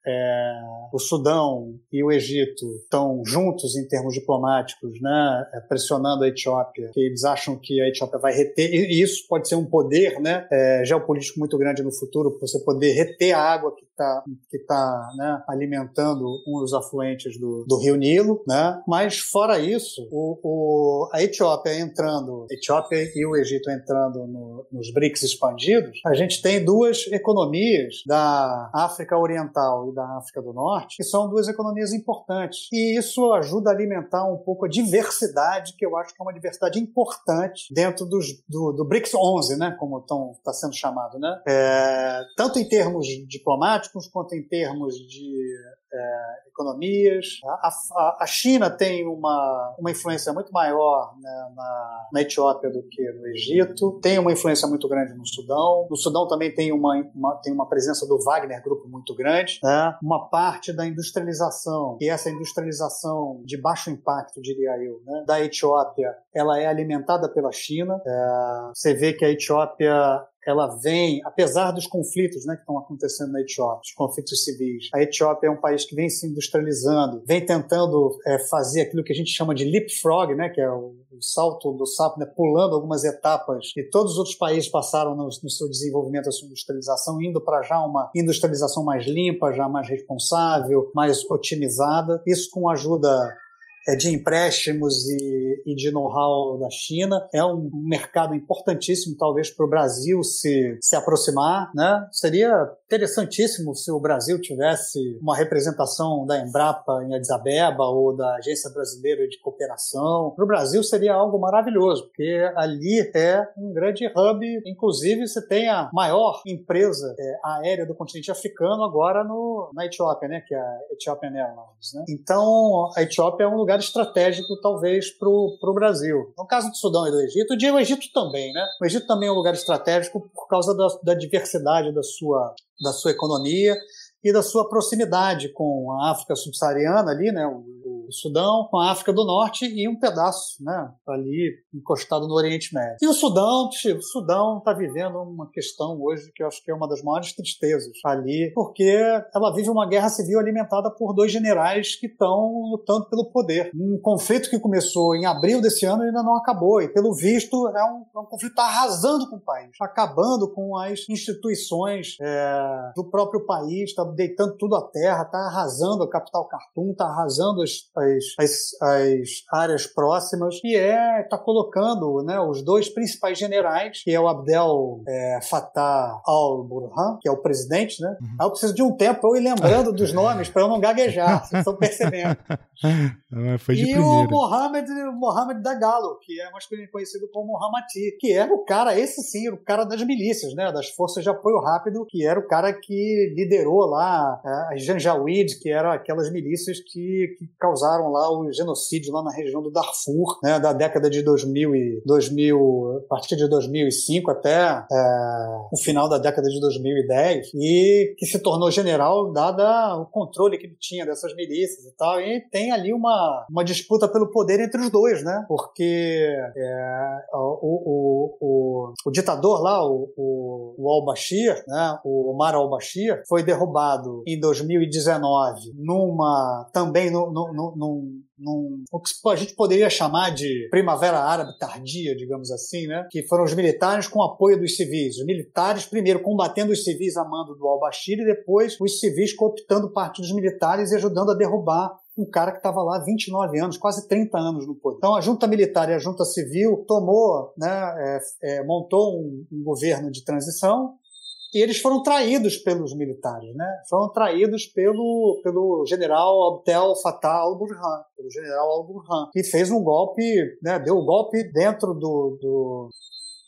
é, o Sudão e o Egito estão juntos em termos diplomáticos, né, é, pressionando a Etiópia, que eles acham que a Etiópia vai reter, e isso pode ser um poder né, é, geopolítico muito grande no futuro, você poder reter a água que está que tá, né, alimentando um dos afluentes do, do rio Nilo, né? mas fora isso, o, o, a Etiópia entrando, a Etiópia e o Egito entrando no, nos BRICS expandidos, a gente tem duas economias da África Oriental e da África do Norte Norte, que são duas economias importantes. E isso ajuda a alimentar um pouco a diversidade, que eu acho que é uma diversidade importante dentro dos, do, do BRICS 11, né, como está sendo chamado. Né? É, tanto em termos diplomáticos quanto em termos de é, economias. A, a, a, China tem uma, uma influência muito maior né, na, na, Etiópia do que no Egito, tem uma influência muito grande no Sudão. No Sudão também tem uma, uma tem uma presença do Wagner Grupo muito grande. Né? Uma parte da industrialização, e essa industrialização de baixo impacto, diria eu, né, da Etiópia, ela é alimentada pela China. É, você vê que a Etiópia ela vem, apesar dos conflitos né, que estão acontecendo na Etiópia, os conflitos civis, a Etiópia é um país que vem se industrializando, vem tentando é, fazer aquilo que a gente chama de leapfrog, né, que é o, o salto do sapo, né, pulando algumas etapas que todos os outros países passaram no, no seu desenvolvimento, a sua industrialização, indo para já uma industrialização mais limpa, já mais responsável, mais otimizada. Isso com a ajuda é, de empréstimos e, e de know-how da China. É um mercado importantíssimo, talvez, para o Brasil se, se aproximar. Né? Seria interessantíssimo se o Brasil tivesse uma representação da Embrapa em Addis Abeba ou da Agência Brasileira de Cooperação. Para o Brasil seria algo maravilhoso, porque ali é um grande hub. Inclusive, você tem a maior empresa é, aérea do continente africano agora no, na Etiópia, né? que é a Ethiopian Airlines. Né? Então, a Etiópia é um lugar estratégico, talvez, para o Brasil. No caso do Sudão e do Egito, o Egito também, né? O Egito também é um lugar estratégico por causa da, da diversidade da sua, da sua economia e da sua proximidade com a África subsaariana ali, né, o, Sudão, com a África do Norte e um pedaço, né, ali encostado no Oriente Médio. E o Sudão, o Sudão está vivendo uma questão hoje que eu acho que é uma das maiores tristezas ali, porque ela vive uma guerra civil alimentada por dois generais que estão lutando pelo poder. Um conflito que começou em abril desse ano ainda não acabou, e pelo visto é um, é um conflito que está arrasando com o país, acabando com as instituições é, do próprio país, está deitando tudo à terra, está arrasando a capital Khartoum, está arrasando as, as, as, as, áreas próximas e é está colocando né, os dois principais generais, que é o Abdel é, Fattah al-Burhan, que é o presidente, né? Uhum. eu preciso de um tempo para eu ir lembrando dos nomes para eu não gaguejar, vocês estão percebendo. Foi de e primeira. o Mohamed, Mohamed Dagalo, que é mais conhecido como Mohamati, que era o cara, esse sim, o cara das milícias, né, das forças de apoio rápido, que era o cara que liderou lá as Janjaweed, que eram aquelas milícias que, que causavam causaram lá o genocídio lá na região do Darfur, né, da década de 2000 e 2000, a partir de 2005 até é, o final da década de 2010, e que se tornou general dada o controle que ele tinha dessas milícias e tal, e tem ali uma, uma disputa pelo poder entre os dois, né, porque é, o, o, o, o, ditador lá, o, o, al-Bashir, né, o Omar al-Bashir, foi derrubado em 2019 numa também no, no, num, num, o que a gente poderia chamar de primavera árabe tardia, digamos assim, né? que foram os militares com apoio dos civis. Os militares, primeiro, combatendo os civis a mando do al-Bashir e depois os civis cooptando parte dos militares e ajudando a derrubar um cara que estava lá 29 anos, quase 30 anos no poder. Então a junta militar e a junta civil tomou, né, é, é, montou um, um governo de transição e eles foram traídos pelos militares, né? Foram traídos pelo, pelo general Abdel Fattah al-Burhan, pelo general al-Burhan, que fez um golpe, né? Deu um golpe dentro do, do,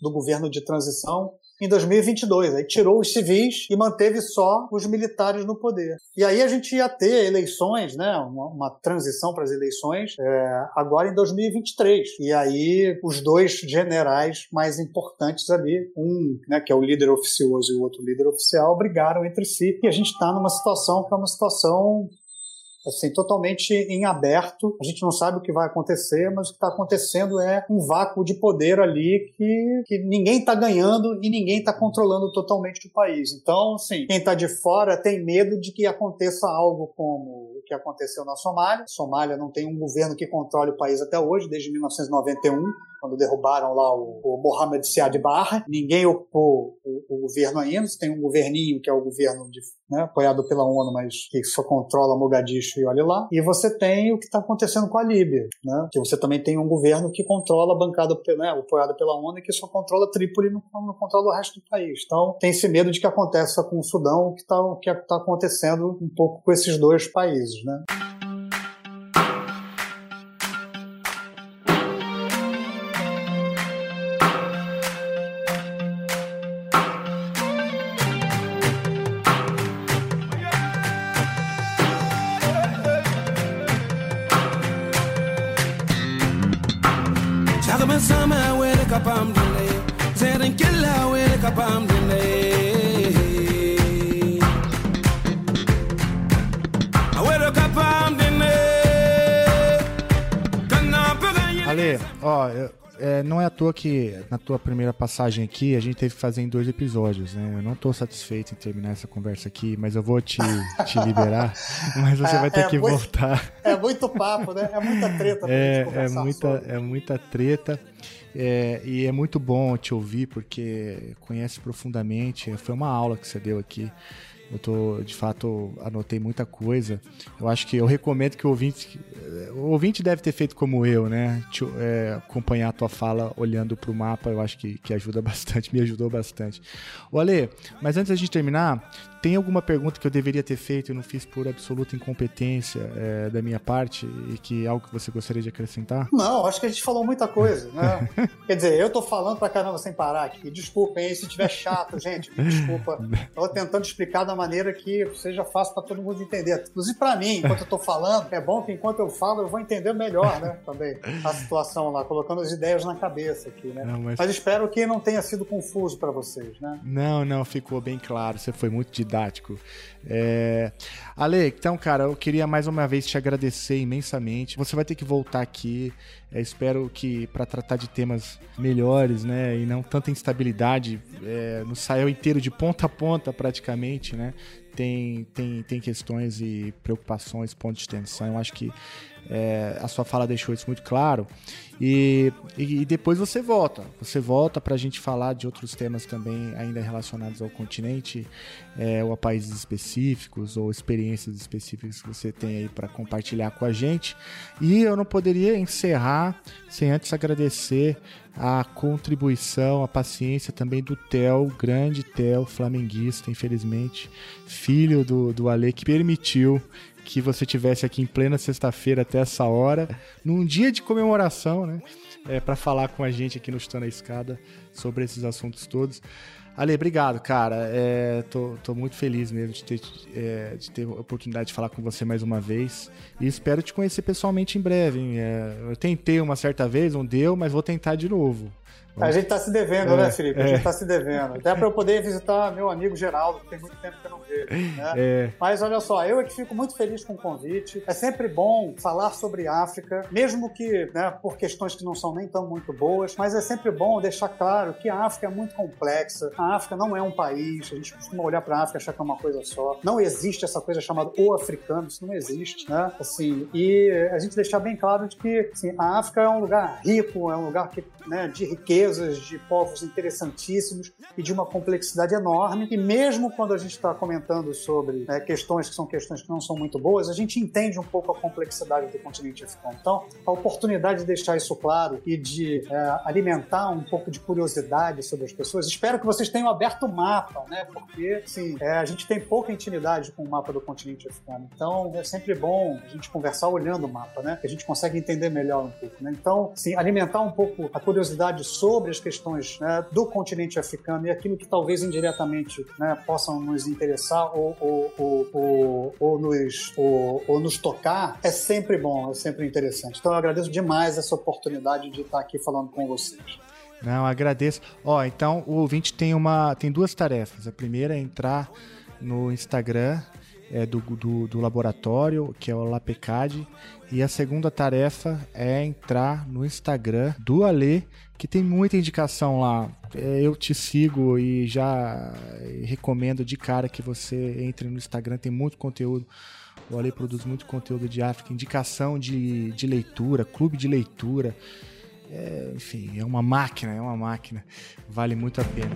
do governo de transição em 2022. Aí tirou os civis e manteve só os militares no poder. E aí a gente ia ter eleições, né, uma, uma transição para as eleições, é, agora em 2023. E aí os dois generais mais importantes ali, um né, que é o líder oficioso e o outro líder oficial, brigaram entre si. E a gente está numa situação que é uma situação assim, totalmente em aberto. A gente não sabe o que vai acontecer, mas o que está acontecendo é um vácuo de poder ali que, que ninguém está ganhando e ninguém está controlando totalmente o país. Então, assim, quem está de fora tem medo de que aconteça algo como que aconteceu na Somália. A Somália não tem um governo que controle o país até hoje, desde 1991 quando derrubaram lá o, o Mohamed Siad Barra. Ninguém ocupou o, o, governo ainda. Tem um governinho que é o governo de, né, apoiado pela ONU, mas que só controla Mogadishu e olha lá. E você tem o que está acontecendo com a Líbia, né? Que você também tem um governo que controla a bancada, né, apoiado pela ONU e que só controla Trípoli e não, não controla o resto do país. Então tem esse medo de que aconteça com o Sudão o que está que tá acontecendo um pouco com esses dois países, né? Toa que na tua primeira passagem aqui a gente teve que fazer em dois episódios, né? Eu não tô satisfeito em terminar essa conversa aqui, mas eu vou te, te liberar, mas você é, vai ter é que muito, voltar. É muito papo, né? É muita treta. É, é muita, sobre. é muita treta. É, e é muito bom te ouvir porque conhece profundamente. Foi uma aula que você deu aqui. Eu tô, de fato, anotei muita coisa. Eu acho que eu recomendo que o ouvinte. O ouvinte deve ter feito como eu, né? Te, é, acompanhar a tua fala olhando para o mapa, eu acho que, que ajuda bastante, me ajudou bastante. O Ale, mas antes de terminar, tem alguma pergunta que eu deveria ter feito e não fiz por absoluta incompetência é, da minha parte e que é algo que você gostaria de acrescentar? Não, acho que a gente falou muita coisa, né? Quer dizer, eu tô falando pra caramba sem parar aqui. Desculpem aí se tiver chato, gente. Desculpa. Eu tô tentando explicar da maneira que seja fácil para todo mundo entender. Inclusive para mim, enquanto eu tô falando, é bom que enquanto eu falo eu vou entender melhor, né? Também a situação lá, colocando as ideias na cabeça aqui, né? Não, mas... mas... espero que não tenha sido confuso para vocês, né? Não, não, ficou bem claro. Você foi muito didático didático. É... Ale, então, cara, eu queria mais uma vez te agradecer imensamente. Você vai ter que voltar aqui. É, espero que para tratar de temas melhores, né, e não tanta instabilidade é, no saiu inteiro de ponta a ponta praticamente, né? Tem, tem, tem questões e preocupações, pontos de tensão. Eu acho que é, a sua fala deixou isso muito claro. E, e, depois você volta. Você volta para a gente falar de outros temas também ainda relacionados ao continente, é, ou a países específicos, ou experiências específicas que você tem aí para compartilhar com a gente. E eu não poderia encerrar sem antes agradecer a contribuição, a paciência também do Theo, grande Theo, flamenguista, infelizmente, filho do, do Ale, que permitiu que você tivesse aqui em plena sexta-feira até essa hora, num dia de comemoração, né? É, para falar com a gente aqui no Chutando a Escada sobre esses assuntos todos. Ale, obrigado, cara. É, tô, tô muito feliz mesmo de ter, é, de ter a oportunidade de falar com você mais uma vez. E espero te conhecer pessoalmente em breve. É, eu tentei uma certa vez, não deu, mas vou tentar de novo. A gente está se devendo, né, é, né, Felipe? A gente está é. se devendo. Até para eu poder visitar meu amigo Geraldo, que tem muito tempo que eu não vejo. Né? É. Mas olha só, eu é que fico muito feliz com o convite. É sempre bom falar sobre África, mesmo que né, por questões que não são nem tão muito boas, mas é sempre bom deixar claro que a África é muito complexa. A África não é um país. A gente costuma olhar para a África e achar que é uma coisa só. Não existe essa coisa chamada o africano, isso não existe, né? Assim, e a gente deixar bem claro de que assim, a África é um lugar rico, é um lugar que, né, de riqueza de povos interessantíssimos e de uma complexidade enorme. E mesmo quando a gente está comentando sobre né, questões que são questões que não são muito boas, a gente entende um pouco a complexidade do continente africano. Então, a oportunidade de deixar isso claro e de é, alimentar um pouco de curiosidade sobre as pessoas. Espero que vocês tenham aberto o mapa, né? Porque, sim, é, a gente tem pouca intimidade com o mapa do continente africano. Então, é sempre bom a gente conversar olhando o mapa, né? Que a gente consegue entender melhor um pouco, né? Então, sim, alimentar um pouco a curiosidade sobre sobre as questões né, do continente africano e aquilo que talvez indiretamente né, possam nos interessar ou, ou, ou, ou, nos, ou, nos tocar, é sempre bom, é sempre interessante. Então eu agradeço demais essa oportunidade de estar aqui falando com vocês. Não, agradeço. Ó, então o ouvinte tem uma tem duas tarefas. A primeira é entrar no Instagram é, do, do, do, laboratório, que é o LAPECAD, e a segunda tarefa é entrar no Instagram do Ale, que tem muita indicação lá. É, eu te sigo e já recomendo de cara que você entre no Instagram, tem muito conteúdo. O Ale produz muito conteúdo de África, indicação de, de leitura, clube de leitura. É, enfim, é uma máquina, é uma máquina. Vale muito a pena.